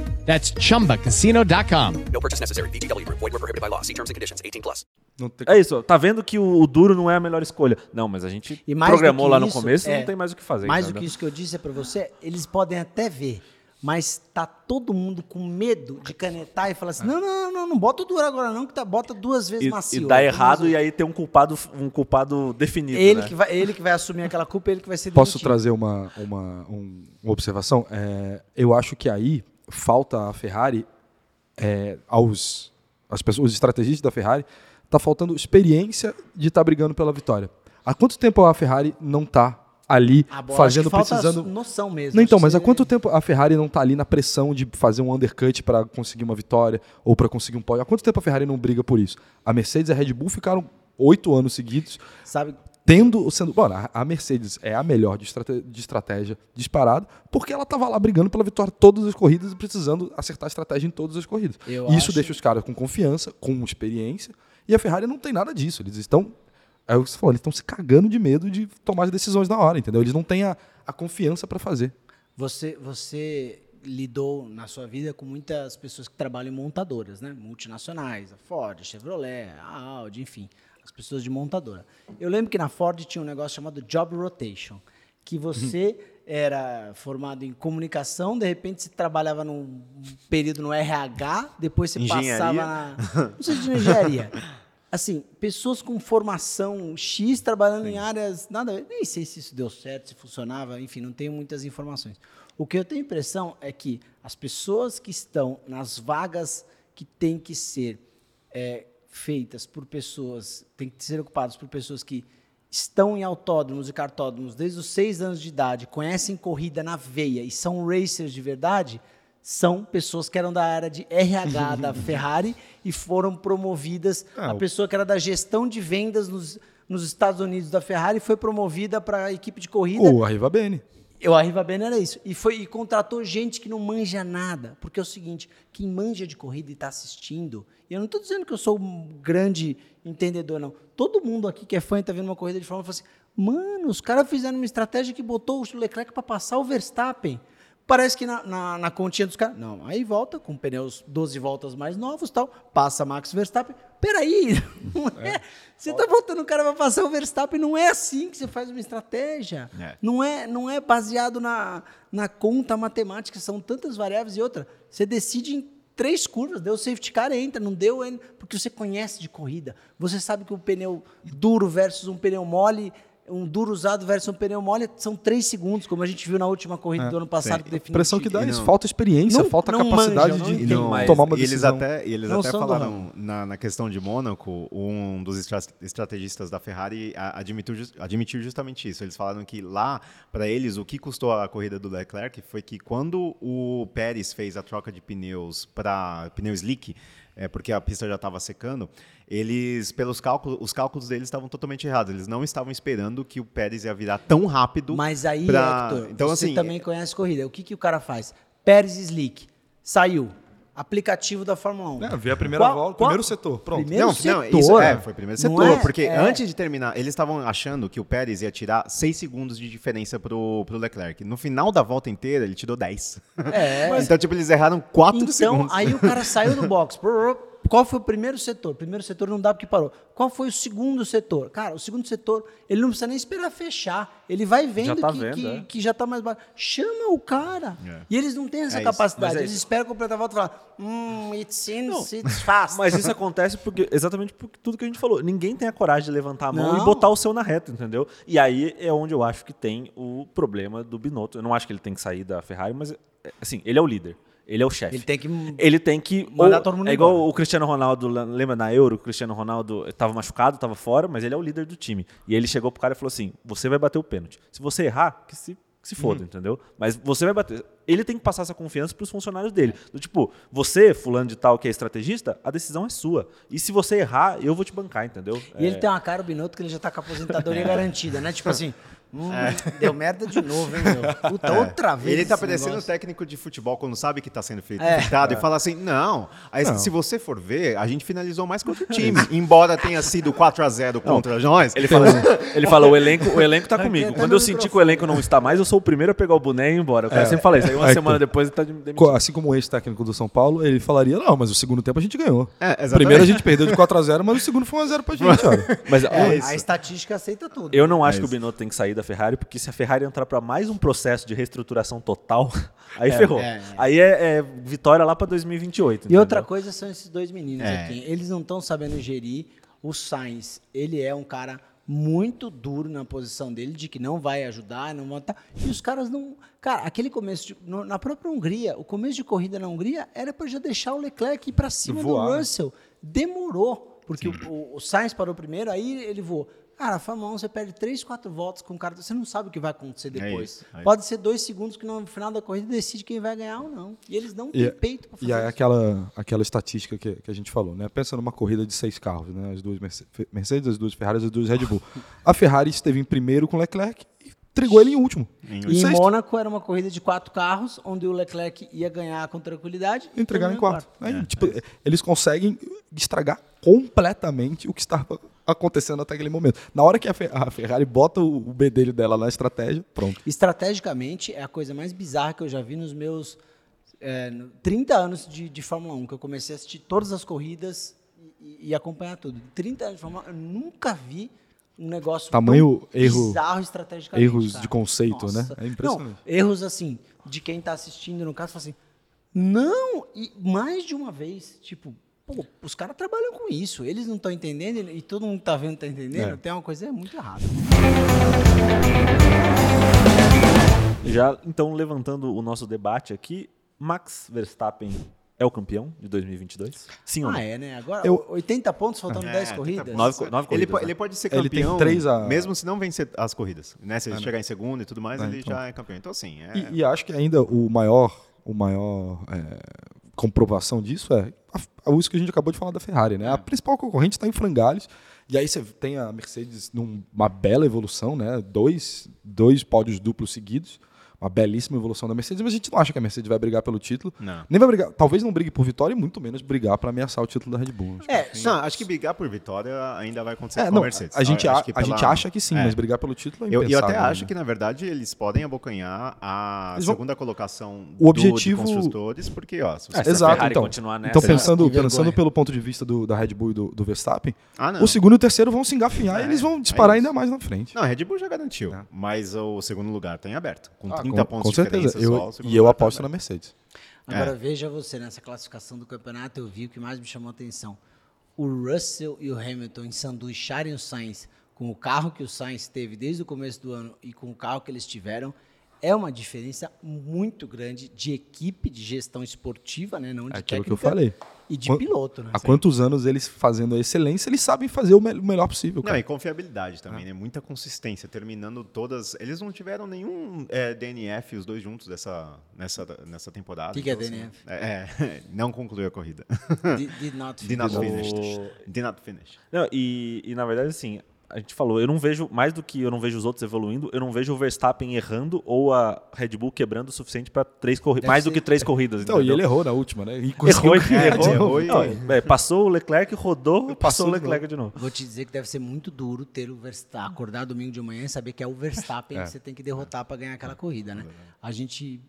That's chumbacasino.com.
No purchase necessary. VGW Group. Void were prohibited by law. See terms and conditions. 18 plus.
É isso, tá vendo que o, o duro não é a melhor escolha. Não, mas a gente
mais do
programou lá no
isso,
começo
é,
não tem mais o que fazer.
Mais do
entendeu?
que isso que eu disse é pra você, eles podem até ver. Mas tá todo mundo com medo de canetar e falar assim: não, não, não, não, não bota o duro agora, não, que tá, bota duas vezes
E,
macio.
e dá errado e aí tem um culpado, um culpado definido.
ele,
né?
que vai, ele que vai assumir aquela culpa, ele que vai ser
Posso
demitido.
trazer uma, uma, um- uma observação? É, eu acho que aí falta a Ferrari é, aos as pessoas, os estrategistas da Ferrari, tá faltando experiência de estar brigando pela vitória. Há quanto tempo a Ferrari não tá ali
Ah,
fazendo,
que falta
precisando
noção mesmo.
Não, então, mas há quanto tempo a Ferrari não tá ali na pressão de fazer um undercut para conseguir uma vitória ou para conseguir um pódio? Há quanto tempo a Ferrari não briga por isso? A Mercedes e a Red Bull ficaram oito anos seguidos
Sabe,
tendo sendo bom, a- a Mercedes é a melhor de, estrate- de estratégia disparado porque ela tava lá brigando pela vitória todas as corridas e precisando acertar a estratégia em todas as corridas.
Eu
isso
acho-
deixa os caras com confiança com experiência e a Ferrari não tem nada disso. Eles estão é o que você falou, eles estão se cagando de medo de tomar as decisões na hora entendeu? Eles não têm a, a confiança para fazer.
Você, você lidou na sua vida com muitas pessoas que trabalham em montadoras, né? Multinacionais, a Ford, a Chevrolet, a Audi, enfim, as pessoas de montadora. Eu lembro que na Ford tinha um negócio chamado Job Rotation, que você era formado em comunicação, de repente você trabalhava num período no RH, depois você
Engenharia?
passava na. [LAUGHS] Não sei se de engenharia. Assim, pessoas com formação X trabalhando em áreas nada a ver. Nem sei se isso deu certo, se funcionava, enfim, não tenho muitas informações. O que eu tenho impressão é que as pessoas que estão nas vagas que têm que ser é, feitas por pessoas, têm que ser ocupadas por pessoas que estão em autódromos e cartódromos desde os seis anos de idade, conhecem corrida na veia e são racers de verdade, são pessoas que eram da área de RH [LAUGHS] da Ferrari e foram promovidas.
Ah,
a pessoa que era da gestão de vendas nos, nos Estados Unidos da Ferrari foi promovida para a equipe de corrida.
o Arriva Bene
Eu Arriva Bene era isso. E, foi, e contratou gente que não manja nada. Porque é o seguinte, quem manja de corrida e está assistindo, e eu não estou dizendo que eu sou um grande entendedor, não. Todo mundo aqui que é fã e está vendo uma corrida de Fórmula 1 fala assim, mano, os caras fizeram uma estratégia que botou o Leclerc para passar o Verstappen. Parece que na, na, na continha dos caras. Não, aí volta com pneus 12 voltas mais novos tal. Passa Max Verstappen. Peraí, [LAUGHS] não é. Você tá voltando o cara vai passar o Verstappen. Não é assim que você faz uma estratégia.
É.
Não, é, não é baseado na, na conta matemática. São tantas variáveis e outra. Você decide em três curvas. Deu safety car, entra. Não deu, entra. Porque você conhece de corrida. Você sabe que o pneu duro versus um pneu mole um duro usado versus um pneu mole são três segundos, como a gente viu na última corrida do ano passado. Que definiu
pressão
o
que dá
título.
isso falta experiência
Não-
falta
não
capacidade
manjam,
de.
Não,
tomar uma
e eles
decisão
até, e eles até falaram na, na questão de Mônaco, um dos estra- estrategistas da Ferrari a- admitiu, admitiu justamente isso. Eles falaram que lá, para eles, o que custou a corrida do Leclerc foi que quando o Pérez fez a troca de pneus para pneu slick, é, porque a pista já estava secando, eles, pelos cálculos, os cálculos deles estavam totalmente errados. Eles não estavam esperando que o Pérez ia virar tão rápido.
Mas aí,
pra-
Hector,
então,
você
assim,
também conhece corrida. O que, que o cara faz? Pérez Slick. Saiu. Aplicativo da Fórmula 1.
É, vê a primeira volta, primeiro setor, pronto.
Primeiro
não,
setor.
não, isso é, foi primeiro setor,
é?
porque
É.
antes de terminar, eles estavam achando que o Pérez ia tirar 6 segundos de diferença pro, pro Leclerc. No final da volta inteira, ele tirou 10.
É. [LAUGHS]
então, tipo, eles erraram 4
Então,
segundos.
aí o cara saiu do box. [LAUGHS] Qual foi o primeiro setor? O primeiro setor não dá porque parou. Qual foi o segundo setor? Cara, o segundo setor, ele não precisa nem esperar fechar. Ele vai vendo,
Já tá
que,
vendo,
que,
é.
que já tá mais baixo. Chama o cara.
É.
E eles não têm essa
É
capacidade.
é
eles esperam completar a volta e falar: hum, it seems it's fast.
Mas isso acontece porque exatamente por tudo que a gente falou. Ninguém tem a coragem de levantar a mão
Não.
e botar o seu na reta, entendeu? E aí é onde eu acho que tem o problema do Binotto. Eu não acho que ele tem que sair da Ferrari, mas é, assim, ele é o líder. Ele é o chefe.
Ele tem que
Ele tem que.
mandar
ou-
todo mundo
é igual
embora.
o Cristiano Ronaldo, lembra na Euro? O Cristiano Ronaldo estava machucado, estava fora, mas ele é o líder do time. E ele chegou pro cara e falou assim: você vai bater o pênalti. Se você errar, que se, que se
Uhum.
foda, entendeu? Mas você vai bater. Ele tem que passar essa confiança pros funcionários dele. Do tipo, você, fulano de tal, que é estrategista, a decisão é sua. E se você errar, eu vou te bancar, entendeu?
E ele
É,
tem uma cara, o Binotto, que ele já tá com a aposentadoria [LAUGHS] garantida, né? Tipo assim, hum, deu merda de novo, hein, meu? [LAUGHS] Puta, outra vez.
Ele tá parecendo
negócio.
técnico de futebol quando sabe que tá sendo feito
É.
e fala assim: não, aí,
Não.
se você for ver, a gente finalizou mais contra o time. embora tenha sido 4 a 0 contra nós.
Ele fala, assim, ele fala, o elenco, o elenco tá comigo. Quando eu sentir que o elenco não está mais, eu sou o primeiro a pegar o boné e ir embora. O cara sempre fala isso. Aí uma
Aí,
semana depois ele tá de- demitido.
Assim como o ex-técnico do São Paulo, ele falaria, não, mas o segundo tempo a gente ganhou.
É.
Primeiro a gente perdeu de 4x0, mas o segundo foi 1x0 pra gente. [LAUGHS]
Mas
É,
ó,
a estatística aceita tudo.
eu não acho que o Binotto tem que sair da da Ferrari, porque se a Ferrari entrar para mais um processo de reestruturação total, [LAUGHS] aí
É,
ferrou.
é, é.
Aí é, é vitória lá para 2028.
E
entendeu?
outra coisa são esses dois meninos
É.
aqui. Eles não estão sabendo gerir. O Sainz, ele é um cara muito duro na posição dele, de que não vai ajudar, não vai tá. E os caras não. Cara, aquele começo de, no- na própria Hungria, o começo de corrida na Hungria era para já deixar o Leclerc ir para cima
Voar,
do
né?
Russell. Demorou, porque o, o, o Sainz parou primeiro, aí ele voou. Cara, a Fórmula 1 você perde 3, 4 voltas com o cara, você não sabe o que vai acontecer depois.
isso, é
Pode ser dois segundos que no final da corrida decide quem vai ganhar ou não. E eles não têm
E,
peito para fazer
e aí
isso.
aquela, aquela estatística que, que a gente falou, né? Pensa numa corrida de seis carros, né? As duas Merce- Mercedes, as duas Ferraris, as duas Red Bull. [LAUGHS] A Ferrari esteve em primeiro com o Leclerc e entregou ele em último.
Em
E em. Mônaco era uma corrida de quatro carros, onde o Leclerc ia ganhar com tranquilidade. e
entregaram em
terminou
quarto. Aí, tipo, eles conseguem estragar completamente o que estava acontecendo até aquele momento. Na hora que a, Fe- a Ferrari bota o, o bedelho dela na estratégia, pronto.
Estrategicamente, é a coisa mais bizarra que eu já vi nos meus é, no- 30 anos de, de Fórmula 1, que eu comecei a assistir todas as corridas e, e acompanhar tudo. 30 anos de Fórmula 1, eu nunca vi um negócio
Tamanho
tão
erro-
bizarro estrategicamente.
erros
cara.
de conceito, né?
Nossa.
É impressionante.
Não, erros assim, de quem está assistindo, no caso, fala assim, não, e mais de uma vez, tipo, pô, os caras trabalham com isso, eles não estão entendendo e todo mundo tá vendo tá entendendo,
É.
tem uma coisa muito errada.
Já, então, levantando o nosso debate aqui, Max Verstappen é o campeão de 2022? Sim ou não?
Ah, é, né? Agora,
Eu-
80 pontos, faltando
É,
10
tenta-
corridas.
Nove co- nove
ele,
corridas,
po-
né?
ele pode ser
Ele tem
campeão,
três a-
mesmo se não vencer as corridas. Né? Se ele
É,
chegar em segundo e tudo mais,
É,
ele
então.
já é campeão. Então, assim, é...
E, e acho que ainda o maior, o maior é, comprovação disso é a, a- isso que a gente acabou de falar da Ferrari, né? A principal concorrente está em frangalhos. E aí você tem a Mercedes numa bela evolução, né? Dois, dois pódios duplos seguidos. Uma belíssima evolução da Mercedes, mas a gente não acha que a Mercedes vai brigar pelo título.
Não.
Nem vai brigar, talvez não brigue por vitória e muito menos brigar para ameaçar o título da Red Bull. Acho que-
É,
Não, acho que brigar por vitória ainda vai acontecer
É,
com
não,
a Mercedes.
a gente, a,
acho que
a gente
pela-
acha que sim,
É.
mas brigar pelo título é
Eu, eu até acho
né?
que, na verdade, eles podem abocanhar a
Eles vão-
segunda colocação
O objetivo-
do, de construtores, porque, ó, se
É,
você
a
Exato, então.
continuar nessa,
então pensando,
Que
pensando pelo ponto de vista do, da Red Bull e do, do Verstappen,
Ah, não.
o segundo e o terceiro vão se engafinhar
É,
e eles vão
é
disparar ainda mais na frente.
Não, a Red Bull já garantiu, mas o segundo lugar está em aberto, com
Ah,
30
com,
pontos
com
de
certeza.
diferença
Eu- e eu
lugar tá
aposto na. Mercedes.
Agora
É.
veja você, nessa classificação do campeonato, eu vi o que mais me chamou a atenção. O Russell e o Hamilton ensanduicharem o Sainz com o carro que o Sainz teve desde o começo do ano e com o carro que eles tiveram, é uma diferença muito grande de equipe, de gestão esportiva, né? Não de
É aquilo que eu
técnica,
falei.
E de
Quan-
piloto, né?
Há quantos anos eles fazendo a excelência, eles sabem fazer o, me- o melhor possível.
Não,
Cara.
e confiabilidade também, né? Muita consistência, terminando todas. Eles não tiveram nenhum é, DNF, os dois juntos, dessa, nessa, nessa temporada.
Que que é
assim,
DNF?
é, é, [LAUGHS] não concluiu a corrida.
Did, did not [LAUGHS]
Did not
finish.
finish. Did not finish.
Não, e, e na verdade, assim, a gente falou, eu não vejo, mais do que eu não vejo os outros evoluindo, eu não vejo o Verstappen errando ou a Red Bull quebrando o suficiente para três corridas, mais do
ser-
que três corridas.
Então, e
entendeu?
ele errou na última, né? E
Errou, e-
de
errou,
errou e-
Não, é, passou o Leclerc, rodou, passou,
Passou
o Leclerc de novo.
Vou te dizer que deve ser muito duro ter o Verstappen, acordar domingo de manhã e saber que é o Verstappen
É.
que você tem que derrotar para ganhar aquela corrida, né? A gente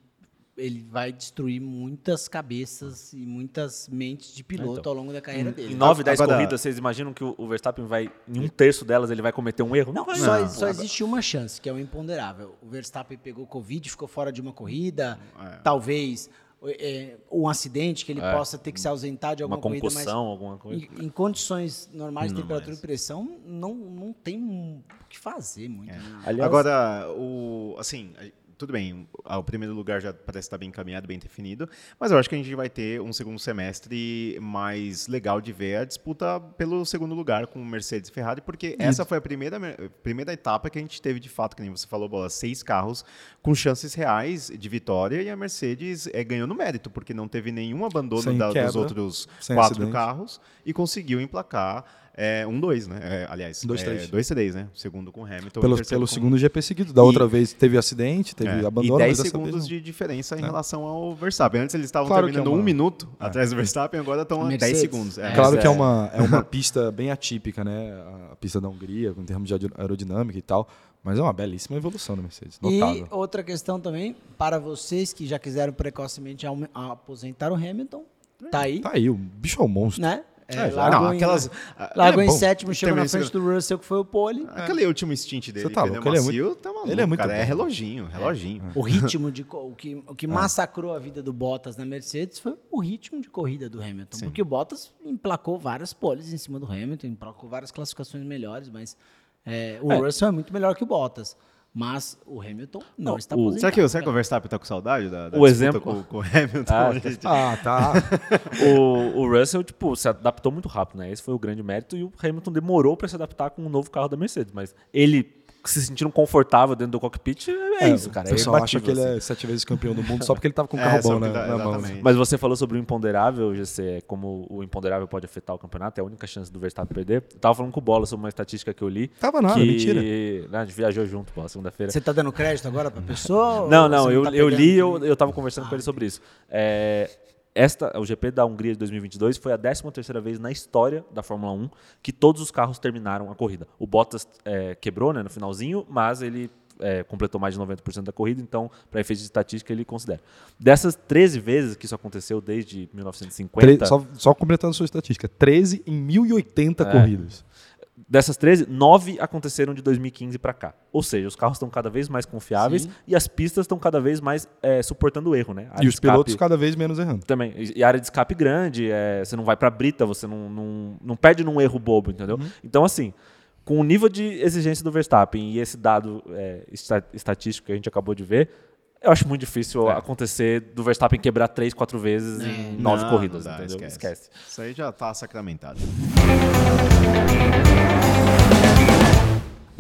ele vai destruir muitas cabeças e muitas mentes de piloto ao longo da carreira
Em
dele.
9, 10
Agora-
corridas, vocês imaginam que o Verstappen vai, em um terço delas, ele vai cometer um erro? Não, vai.
Só,
não.
só existe uma chance, que é o imponderável. O Verstappen pegou Covid, ficou fora de uma corrida,
É.
talvez é, um acidente que ele possa ter que se ausentar de
Uma
alguma corrida, mas
concussão, alguma coisa.
em, em condições normais de
Não,
temperatura
mas-
e pressão, não, não tem o que fazer muito. né?
Aliás,
Agora, o, assim, a- tudo bem, a- o primeiro lugar já parece estar bem encaminhado, bem definido, mas eu acho que a gente vai ter um segundo semestre mais legal de ver a disputa pelo segundo lugar com Mercedes e Ferrari, porque essa foi a primeira, primeira etapa que a gente teve de fato, que nem você falou, Bola, seis carros com chances reais de vitória e a Mercedes é, ganhou no mérito, porque não teve nenhum abandono da- dos
quebra,
outros
sem
quatro
acidente.
carros e conseguiu emplacar é, um dois, né? É, aliás,
Dois,
é,
três.
dois três, né? O segundo com Hamilton,
Pelo, pelo
com-
segundo GP seguido. Da
E-
outra vez teve acidente, teve
é,
abandono.
e 10
mas dessa
segundos
vez
de diferença em relação ao Verstappen. Antes eles estavam
Claro que
terminando
é uma-
um minuto atrás do Verstappen, agora estão a 10
Mercedes.
segundos. É,
Claro que é
é.
uma, é uma [LAUGHS] pista bem atípica, né? A pista da Hungria, em termos de aero- aerodinâmica e tal. Mas é uma belíssima evolução da Mercedes. Notável.
E outra questão também, para vocês que já quiseram precocemente aposentar o Hamilton, tá aí,
Tá aí, o bicho é um monstro.
né? É,
É, já.
largou
Não,
em,
aquelas-
largou
ele
em
é bom.
sétimo, chegou na frente
segura-
do Russell, que foi o pole.
Aquele último stint dele,
Você tá louco, ele é
macio,
muito-
tá maluco,
ele é muito
cara, é reloginho, reloginho.
O ritmo [LAUGHS] de o que, o que
É.
massacrou a vida do Bottas na Mercedes foi o ritmo de corrida do Hamilton.
Sim.
Porque o Bottas emplacou várias poles em cima do Hamilton, emplacou várias classificações melhores, mas é, o
É.
Russell é muito melhor que o Bottas. Mas o Hamilton não,
Não,
está
o-.
Será que, o- será que o Verstappen tá com saudade da, da
O exemplo-
com, com o Hamilton?
Ah, [LAUGHS]
Gente,
Ah, tá. [LAUGHS]
o, o Russell, tipo, se adaptou muito rápido, né? Esse foi o grande mérito. E o Hamilton demorou para se adaptar com o novo carro da Mercedes. Mas ele se sentindo confortável dentro do cockpit, é, isso, cara.
O
é
pessoal acha
imbatível,
que ele
assim.
é sete vezes campeão do mundo [LAUGHS] só porque ele tava com um
É,
carro
só
bom né,
porque
na,
tá-
na mão.
Mas você falou sobre o imponderável, GC, é como o imponderável pode afetar o campeonato, é a única chance do Verstappen perder. Eu tava falando com o Bola sobre uma estatística que eu li.
Tava nada,
que...
mentira.
Não, a gente viajou junto, Bola, segunda-feira.
Você tá dando crédito agora pra pessoa?
Não, não,
você
eu,
tá
eu li e eu, eu tava conversando com ele sobre isso. É, esta, o GP da Hungria de 2022 foi a 13ª vez na história da Fórmula 1 que todos os carros terminaram a corrida. O Bottas é, quebrou né, no finalzinho, mas ele é, completou mais de 90% da corrida, então, para efeitos de estatística, ele considera. Dessas 13 vezes que isso aconteceu desde 1950...
Tre- Só, só completando sua estatística, 13 em 1080
É.
corridas.
Dessas 13, 9 aconteceram de 2015 para cá. Ou seja, os carros estão cada vez mais confiáveis
Sim.
e as pistas estão cada vez mais é, suportando o erro, né? A
E os
escape-
pilotos cada vez menos errando.
Também. E e área de escape grande, é, você não vai pra brita, você não, não, não perde num erro bobo, entendeu?
Uhum.
Então, assim, com o nível de exigência do Verstappen e esse dado é, esta- estatístico que a gente acabou de ver, eu acho muito difícil acontecer do Verstappen quebrar três, quatro vezes em nove
Não,
corridas,
não dá,
entendeu?
esquece. Isso aí já tá sacramentado.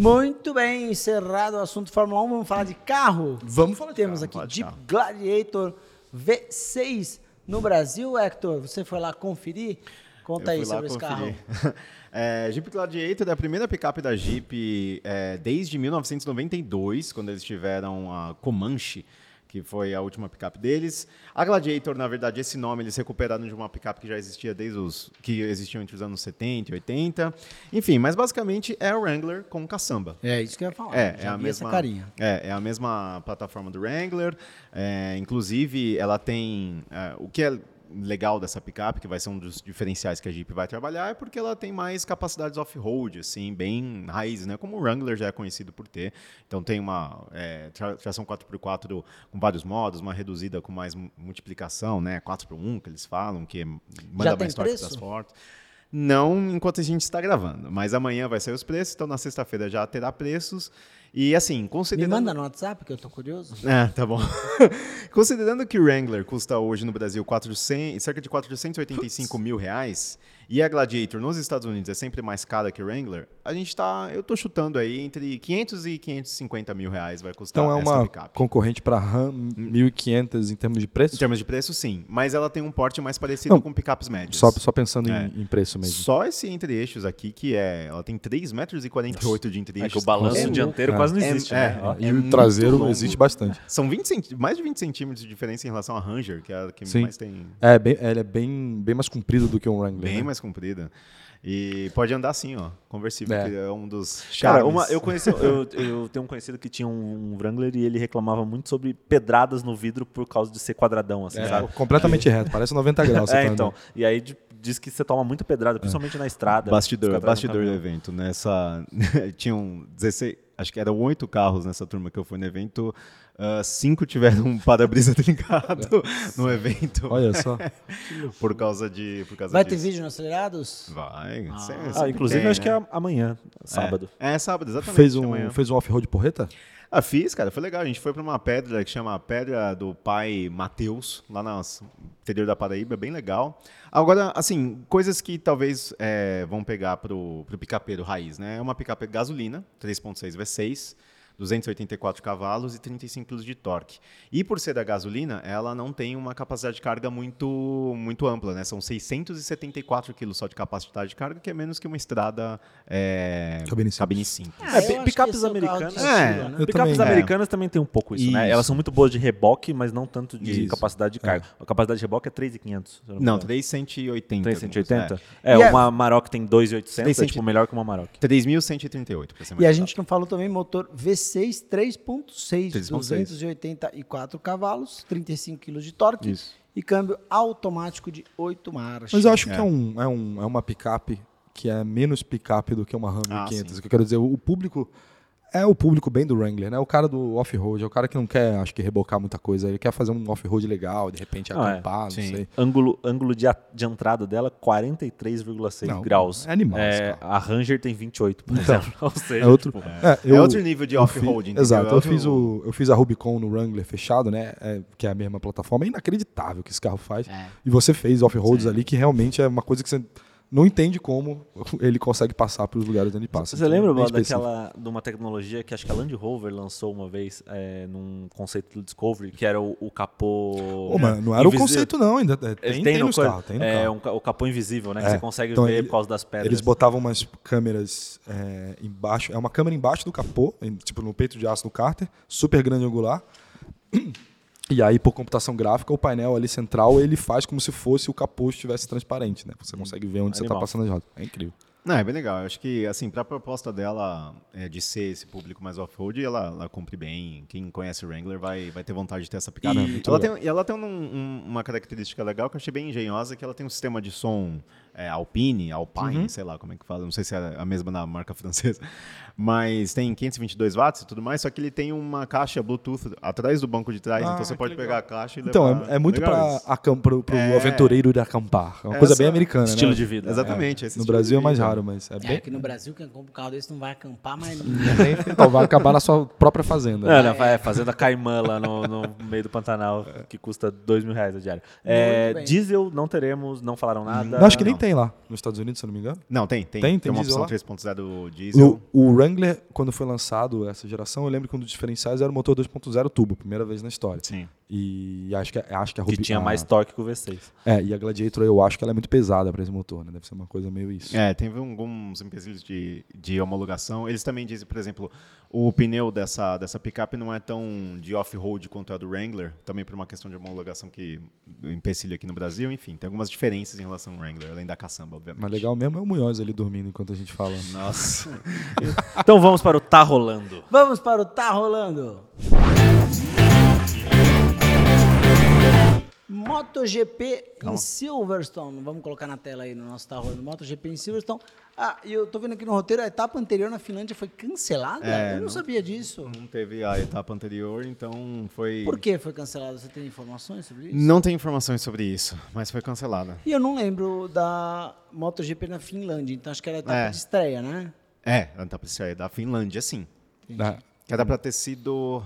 Muito bem, encerrado o assunto Fórmula 1, vamos falar de carro?
Vamos falar de
Temos
carro,
aqui Jeep
carro.
Gladiator V6 no Brasil, Hector. Você foi lá conferir? Conta
Eu
aí sobre esse carro.
conferir. [LAUGHS] É, Jeep Gladiator é a primeira picape da Jeep é, desde 1992, quando eles tiveram a Comanche, que foi a última picape deles. A Gladiator, na verdade, esse nome eles recuperaram de uma picape que já existia desde os que existiam entre os anos 70 e 80. Enfim, mas basicamente é a Wrangler com caçamba.
É isso que eu ia falar.
É, é a mesma
carinha.
É, é a mesma plataforma do Wrangler. É, inclusive, ela tem é, o que é legal dessa picape, que vai ser um dos diferenciais que a Jeep vai trabalhar, é porque ela tem mais capacidades off-road, assim, bem raiz, né? Como o Wrangler já é conhecido por ter. Então tem uma é, tra- tração 4x4 com vários modos, uma reduzida com mais mu- multiplicação, né? 4x1 que eles falam, que manda mais torque das fortes. Não enquanto a gente está gravando, mas amanhã vai ser os preços, então na sexta-feira já terá preços. E assim,
Me
considerando.
manda no WhatsApp que eu tô curioso.
É, tá bom. [LAUGHS] Considerando que o Wrangler custa hoje no Brasil 400, cerca de 485 mil reais e a Gladiator nos Estados Unidos é sempre mais cara que o Wrangler, a gente tá, eu tô chutando aí entre 500 e 550 mil reais vai custar
Então é uma
picape.
concorrente para RAM 1.500 em termos de preço?
Em termos de preço, sim, mas ela tem um porte mais parecido
Não,
com picapes médias.
Só, só pensando
É.
em, em preço mesmo.
Só esse entre-eixos aqui, que é. Ela tem 3,48 metros e 48 de entre-eixos.
É que o balanço
É
dianteiro quase não
É-
existe,
é,
né?
E
é
o
muito
traseiro
longo.
existe bastante.
São 20 centi- mais de 20 centímetros de diferença em relação à Ranger, que é a que
Sim.
mais tem.
É, bem, ela é bem, bem mais comprido do que um Wrangler.
Bem
né?
mais comprida. E pode andar assim, ó. Conversível,
É.
que é um dos
Cara, uma, eu, conheci, eu, eu tenho um conhecido que tinha um, um Wrangler e ele reclamava muito sobre pedradas no vidro por causa de ser quadradão, assim,
É,
sabe?
completamente reto, parece 90 graus. [LAUGHS] você
É,
tá
então.
andando.
E aí de- diz que você toma muita pedrada, principalmente na estrada.
Bastidor, bastidor do evento. Nessa. Tinham 16. Acho que eram oito carros nessa turma que eu fui no evento. Ah, cinco tiveram um para-brisa [LAUGHS] trincado no evento.
Olha só. [LAUGHS]
por causa de. Por causa
Vai ter
disso.
vídeo no Acelerados?
Vai. sempre-
Ah,
sempre
inclusive,
tem,
acho que
né?
é amanhã, sábado.
É, é sábado, exatamente.
Fez
amanhã.
um, fez um off-road porreta?
Ah, fiz, cara, foi legal. A gente foi para uma pedra que chama Pedra do Pai Mateus, lá no interior da Paraíba, bem legal. Agora, assim, coisas que talvez é, vão pegar pro, pro picapeiro raiz, né? É uma picape gasolina, 3.6 V6, 284 cavalos e 35 kg de torque. E por ser da gasolina, ela não tem uma capacidade de carga muito, muito ampla, né? São 674 kg só de capacidade de carga, que é menos que uma estrada é,
Cabine simples.
cabine simples.
Ah,
picapes
é carro de
americanas-
É,
né?
Picapes
também.
americanas também tem um pouco isso, né?
Isso.
Elas são muito boas de reboque, mas não tanto de
Isso.
capacidade de carga. A capacidade de reboque é 3,500. se eu me
Não,
engano.
380.
380?
É.
É,
E é-
uma Maroc tem 2,800, é
300.
tipo melhor que uma Maroc.
3.138, pra ser mais
E a gente não falou também motor V6 V6 3.6,
3.6.
284 cavalos, 35 kg de torque
Isso.
e câmbio automático de 8 marchas.
Mas eu acho que é, um, é, um, é uma picape que é menos picape do que uma Ram
Ah,
1500.
sim.
O que eu quero dizer, o público é o público bem do Wrangler, né? O cara do off-road, é o cara que não quer, acho que, rebocar muita coisa. Ele quer fazer um off-road legal, de repente
Não, é.
acampar, não,
Sim.
sei.
Ângulo, ângulo de, a- de entrada dela, 43,6
Não,
graus.
é animal
É, a Ranger tem 28, por
Então,
exemplo. [LAUGHS] Ou seja,
É outro,
tipo,
é,
É outro nível de
eu
off-road, entendeu?
Exato,
É
eu
outro-
fiz, o, eu fiz a Rubicon no Wrangler fechado, né? é, que é a mesma plataforma. É inacreditável o que esse carro faz.
É.
E você fez off-roads ali que realmente é uma coisa que você não entende como ele consegue passar pelos lugares onde ele passa.
Você
Então,
lembra, Bola,
específico.
daquela, de uma tecnologia que acho que a Land Rover lançou uma vez é, num conceito do Discovery, que era o, o capô.
Pô, mas não era o conceito, não. Ainda, é, tem,
tem,
tem
no
nos
coisa-
carros, tem no
é,
carro.
um o capô invisível, né? Que
É.
você consegue
Então,
ver
ele-
por causa das pedras.
Eles botavam umas câmeras é, embaixo. É uma câmera embaixo do capô, em- tipo no peito de aço do cárter, super grande angular. E aí, por computação gráfica, o painel ali central ele faz como se fosse o capô estivesse transparente, né? Você consegue ver onde você está
Animal.
passando as rodas. É incrível.
Não, é bem legal. Eu acho que, assim, pra proposta dela é, de ser esse público mais off-road, ela, ela cumpre bem. Quem conhece o Wrangler vai, vai ter vontade de ter essa picape.
E-
ela,
legal.
tem, ela tem um- um- uma característica legal que eu achei bem engenhosa, que ela tem um sistema de som é, Alpine, Alpine,
Uhum.
sei lá como é que fala, não sei se é a mesma na marca [LAUGHS] francesa, mas tem 522 watts e tudo mais, só que ele tem uma caixa Bluetooth atrás do banco de trás,
Ah,
então você
que
pode
legal.
pegar a caixa e
Então,
levar.
é, é muito para pro
É.
aventureiro ir acampar. É uma coisa
Essa-
bem americana,
Estilo
né?
de vida.
Exatamente. esse
No Brasil é mais raro, mas é
É,
bem...
aqui no Brasil, quem compra um carro desse não vai acampar, mas não. [LAUGHS]
Então, vai acabar na sua própria fazenda.
É, né, é, fazenda Caimã lá no, no meio do Pantanal, que custa dois mil reais a. É,
bem.
diesel não teremos, não falaram nada.
Não, acho que nem
não.
Tem lá, nos Estados Unidos, se eu não me engano.
Não, tem, tem.
Tem? Tem
uma
diesel
opção
lá?
3.0 diesel.
O, o Wrangler, quando foi lançado essa geração, eu lembro que um dos diferenciais era o motor 2.0 turbo, primeira vez na história.
Sim.
E acho que, acho que a
Que
Rubi-
tinha
a-
mais torque que o V6.
É, e a Gladiator eu acho que ela é muito pesada para esse motor, né? Deve ser uma coisa meio isso.
É, teve alguns empecilhos de, de homologação. Eles também dizem, por exemplo, o pneu dessa, dessa picape não é tão de off-road quanto é do Wrangler, também por uma questão de homologação que empecilho aqui no Brasil. Enfim, tem algumas diferenças em relação ao Wrangler, além da caçamba, obviamente.
Mas legal mesmo é o Munhoz ali dormindo enquanto a gente fala.
Nossa. [LAUGHS]
Então vamos para o Tá Rolando.
Vamos para o Tá Rolando. MotoGP em Silverstone. Vamos colocar na tela aí no nosso Tá Rolando. MotoGP em Silverstone. Ah, e eu tô vendo aqui no roteiro, a etapa anterior na Finlândia foi cancelada?
É,
eu não,
não-
sabia disso.
Não teve a etapa anterior, então foi.
Por que foi cancelada? Você tem informações sobre isso?
Não tem informações sobre isso, mas foi cancelada.
E eu não lembro da MotoGP na Finlândia, então acho que era a etapa
É.
de estreia, né?
É, a etapa estreia da Finlândia, sim.
Ah,
Que era pra ter sido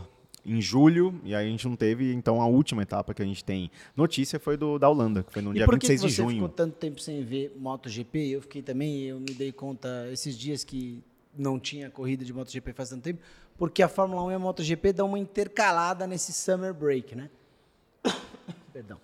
em julho, e aí a gente não teve, então a última etapa que a gente tem notícia foi do da Holanda, que foi no
E
dia
por que,
26
que
de
você
junho.
ficou tanto tempo sem ver MotoGP? Eu fiquei também, eu me dei conta esses dias que não tinha corrida de MotoGP faz tanto tempo, porque a Fórmula 1 e a MotoGP dão uma intercalada nesse summer break, né? [COUGHS] Perdão.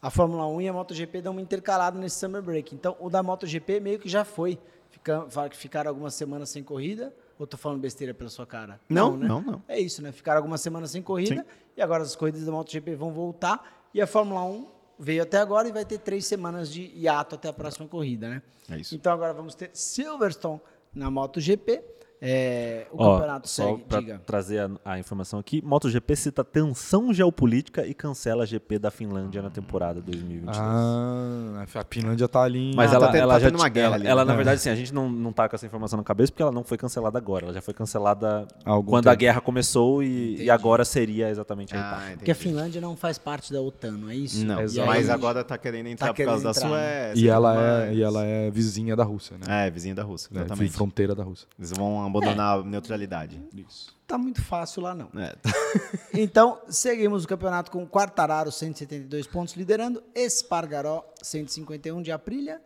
A Fórmula 1 e a MotoGP dão uma intercalada nesse summer break. Então, o da MotoGP meio que já foi. Fica, que ficaram algumas semanas sem corrida. Ou tô falando besteira pela sua cara?
Não,
né?
não, não.
É isso, né? Ficaram algumas semanas sem corrida
Sim.
e agora as corridas da MotoGP vão voltar e a Fórmula 1 veio até agora e vai ter três semanas de hiato até a próxima corrida, né?
É isso.
Então agora vamos ter Silverstone na MotoGP. É, o
Ó,
campeonato
só
segue,
pra
diga.
trazer a, a informação aqui, MotoGP cita tensão geopolítica e cancela a GP da Finlândia na temporada 2022.
Ah, a Finlândia tá ali em...
Mas
Ah,
ela,
tá tendo-
ela
tá
já
tendo uma guerra
ela,
ali,
ela,
né?
na
É.
verdade, assim, a gente não, não tá com essa informação na cabeça porque ela não foi cancelada agora. Ela já foi cancelada quando a
tempo.
guerra começou e, e agora seria exatamente a.
Ah,
Porque a. Finlândia não faz parte da OTAN, não é isso?
Não,
aí-
mas agora tá querendo entrar
Tá
por causa da
entrar, né?
Suécia.
E ela,
tudo
é, e ela é vizinha da Rússia, né?
É, vizinha da Rússia,
É,
exatamente.
fronteira da Rússia.
Eles vão abandonar a neutralidade.
Isso.
Tá muito fácil lá, não.
É. [LAUGHS]
Então, seguimos o campeonato com Quartararo, 172 pontos, liderando. Espargaró, 151 de Aprilia,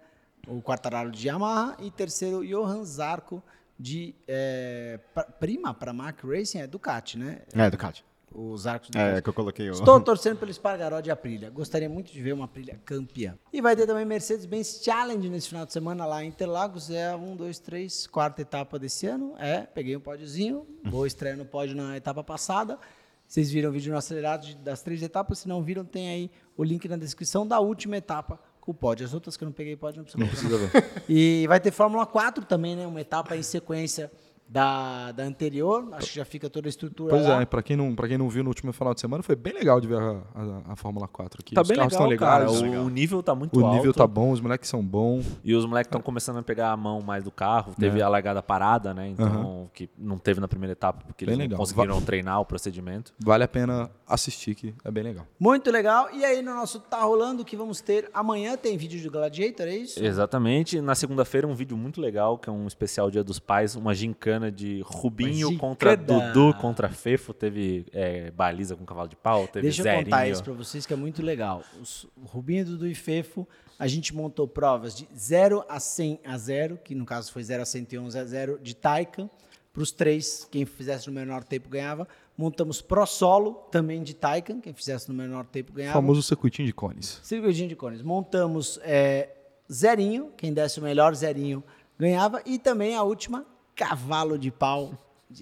o Quartararo de Yamaha. E terceiro, Johan Zarco, de é, pra- prima para Mark Racing, é Ducati, né?
É, Ducati.
Os arcos do
É, que eu coloquei o...
Estou [LAUGHS] torcendo pelo Espargaró de Aprilia. Gostaria muito de ver uma Aprilia campeã. E vai ter também Mercedes-Benz Challenge nesse final de semana lá em Interlagos. É a 1, 2, 3, quarta etapa desse ano. É, peguei um pódiozinho. Boa [LAUGHS] estreia no pódio na etapa passada. Vocês viram o vídeo no acelerado das três etapas. Se não viram, tem aí o link na descrição da última etapa com o pódio. As outras que eu não peguei pódio não precisa
Não precisa ver.
E vai ter Fórmula 4 também, né? Uma etapa em sequência da, da anterior. Acho que já fica toda a estrutura
Pois
lá.
é, pra quem, não, pra quem não viu no último final de semana, foi bem legal de ver a, a, a Fórmula 4 aqui.
Tá
Os
bem
carros
legal,
tão
cara.
legais.
O, o nível tá muito
O
alto.
nível tá bom, os moleques são bons.
E os moleques estão começando a pegar a mão mais do carro. Teve
É.
a largada parada, né? Então,
Aham.
que não teve na primeira etapa, porque
Bem
eles não
legal.
conseguiram
Va-
treinar o procedimento.
Vale a pena assistir, que é bem legal.
Muito legal. E aí, no nosso Tá Rolando, o que vamos ter amanhã tem vídeo do Gladiator, é isso?
Exatamente. Na segunda-feira, um vídeo muito legal, que é um especial Dia dos Pais, uma gincana de Rubinho contra. Dudu contra Fefo. Teve é, baliza com cavalo de pau, teve
Deixa eu
zerinho.
contar isso pra vocês que é muito legal. Os, o Rubinho, Dudu e Fefo, a gente montou provas de 0 a 100 a 0, que no caso foi 0 a 111 a 0, de Taycan, para os três, quem fizesse no menor tempo ganhava. Montamos Pro Solo, também de Taycan, quem fizesse no menor tempo
O
ganhava.
famoso circuitinho de cones.
Circuitinho de cones. Montamos é, zerinho, quem desse o melhor zerinho ganhava. E também a última, cavalo de pau.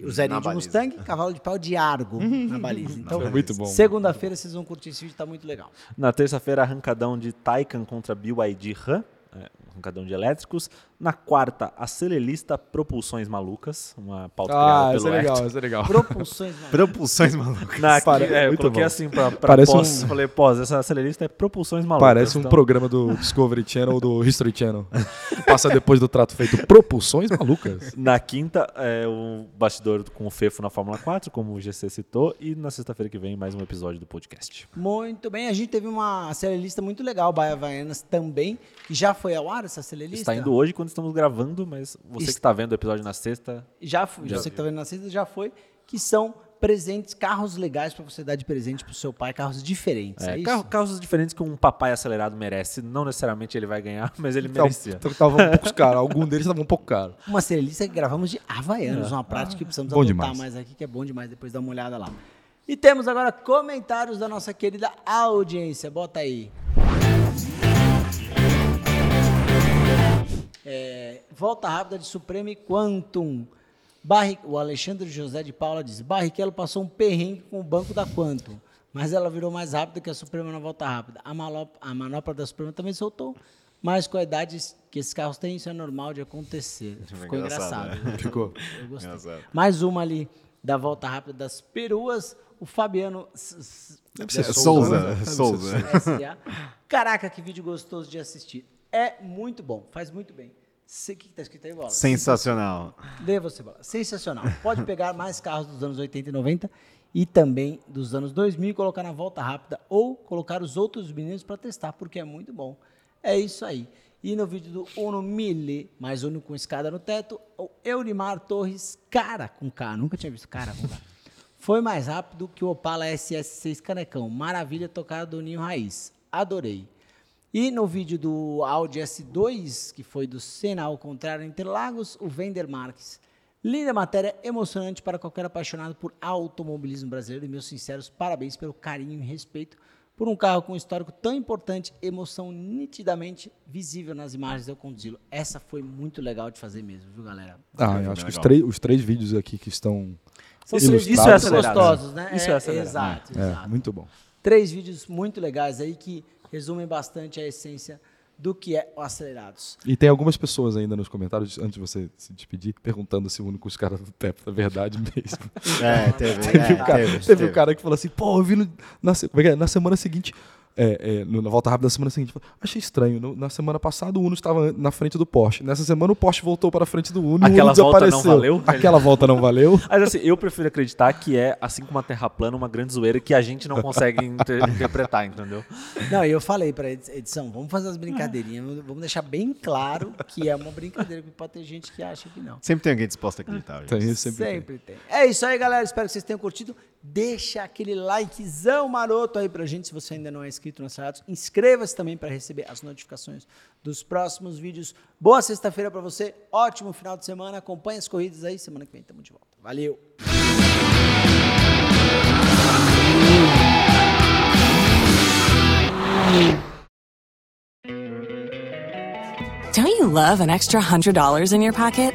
O zerinho
Na
de. Mustang, cavalo de pau de Argo [LAUGHS] na baliza. Então,
Foi muito bom.
segunda-feira vocês vão curtir esse vídeo, tá muito legal.
Na terça-feira, arrancadão de Taycan contra BYD Ram, é, arrancadão de elétricos. Na quarta, a Celelista Propulsões Malucas, uma pauta
Ah,
criada
é
pelo
legal,
Hector.
isso é legal.
Propulsões, [LAUGHS] mano.
Propulsões malucas.
Na,
Pare-
é, eu
muito
coloquei
bom.
assim pra, pra
Parece
pós,
um-
falei, pós, essa Celelista é Propulsões Malucas.
Parece um
então-
programa do [LAUGHS] Discovery Channel ou do History Channel. Passa depois do trato feito. Propulsões malucas. [LAUGHS]
Na quinta, é o bastidor com o Fefo na Fórmula 4, como o GC citou. E na sexta-feira que vem, mais um episódio do podcast.
Muito bem, a gente teve uma serialista muito legal, Baia Havaianas também, que já foi ao ar essa serialista.
Está indo hoje quando estamos gravando, mas você que
Está-
está vendo o episódio na sexta,
Já foi,
Já
você que tá vendo na sexta já foi, que são presentes, carros legais para você dar de presente pro seu pai, carros diferentes, é,
é,
isso?
carro- carros diferentes que um papai acelerado merece. Não necessariamente ele vai ganhar, [LAUGHS] mas ele
Então,
merecia.
então tava um pouco caro. Algum deles tava um pouco caro. [LAUGHS]
Uma serialista que gravamos de Havaianos, uma prática que precisamos
Bom
adotar
demais.
mais aqui, que é bom demais, depois dá uma olhada lá. E temos agora comentários da nossa querida audiência, bota aí. É, volta rápida de Supremo e Quantum. Barri- o Alexandre José de Paula diz: Barrichello passou um perrengue com o banco da Quantum, mas ela virou mais rápida que a Suprema na volta rápida. A, malo- a manopla da Suprema também soltou, mas com a idade que esses carros têm, isso é normal de acontecer. Ficou
engraçado,
engraçado.
né?
Ficou.
Eu gostei.
Engraçado.
Mais uma ali da volta rápida das peruas. O Fabiano
Deve ser
Souza.
né? Deve ser
Souza.
Caraca, que vídeo gostoso de assistir. É muito bom, faz muito bem. O que está escrito aí, Bola?
Sensacional.
Lê você, Bola. Sensacional. Pode pegar mais carros dos anos 80 e 90 e também dos anos 2000 e colocar na volta rápida ou colocar os outros meninos para testar, porque é muito bom. É isso aí. E no vídeo do Uno Mille, mais Uno com escada no teto, o Eurimar Torres, cara com K, nunca tinha visto cara com K. Foi mais rápido que o Opala SS6 Canecão. Maravilha tocar do Ninho Raiz. Adorei. E no vídeo do Audi S2, que foi do Senna ao contrário Interlagos, o Vender Marques. Linda matéria, emocionante para qualquer apaixonado por automobilismo brasileiro. E meus sinceros parabéns pelo carinho e respeito por um carro com um histórico tão importante, emoção nitidamente visível nas imagens eu conduzi-lo. Essa foi muito legal de fazer mesmo, viu, galera?
Ah, eu acho que os três, os três vídeos aqui que estão
São
Isso- isso
vídeos
é
gostosos, né?
Isso é acelerado.
Exato,
é,
exato.
muito bom.
Três vídeos muito legais aí que resumem bastante a essência do que é o Acelerados.
E tem algumas pessoas ainda nos comentários, antes de você se despedir, perguntando se une com os caras do TEP, é verdade mesmo.
É, teve. [LAUGHS]
Teve,
é,
um cara,
teve,
teve
teve.
um cara que falou assim, pô, eu vi no- na, é é? na semana seguinte, é, é, na volta rápida da semana seguinte, achei estranho, no- na semana passada o Uno estava na frente do Porsche, nessa semana o Porsche voltou para a frente do Uno e
Aquela
o Uno
volta não
desapareceu.
valeu?
Aquela volta não valeu? [LAUGHS]
Mas assim, eu prefiro acreditar que é, assim como a Terra plana, uma grande zoeira que a gente não consegue [LAUGHS] inter- interpretar, entendeu?
Não, e eu falei pra edi- edição, vamos fazer as brincadeirinhas, vamos deixar bem claro que é uma brincadeira, porque pode ter gente que acha que não.
Sempre tem alguém disposto a acreditar. gente.
Tem, sempre, tem.
Sempre tem. É isso aí, galera. Espero que vocês tenham curtido. Deixa aquele likezão maroto aí pra gente, se você ainda não é inscrito no Acelerados. Inscreva-se também para receber as notificações dos próximos vídeos. Boa sexta-feira pra você. Ótimo final de semana. Acompanhe as corridas aí. Semana que vem tamo de volta. Valeu.
Don't you love an extra $100 in your pocket?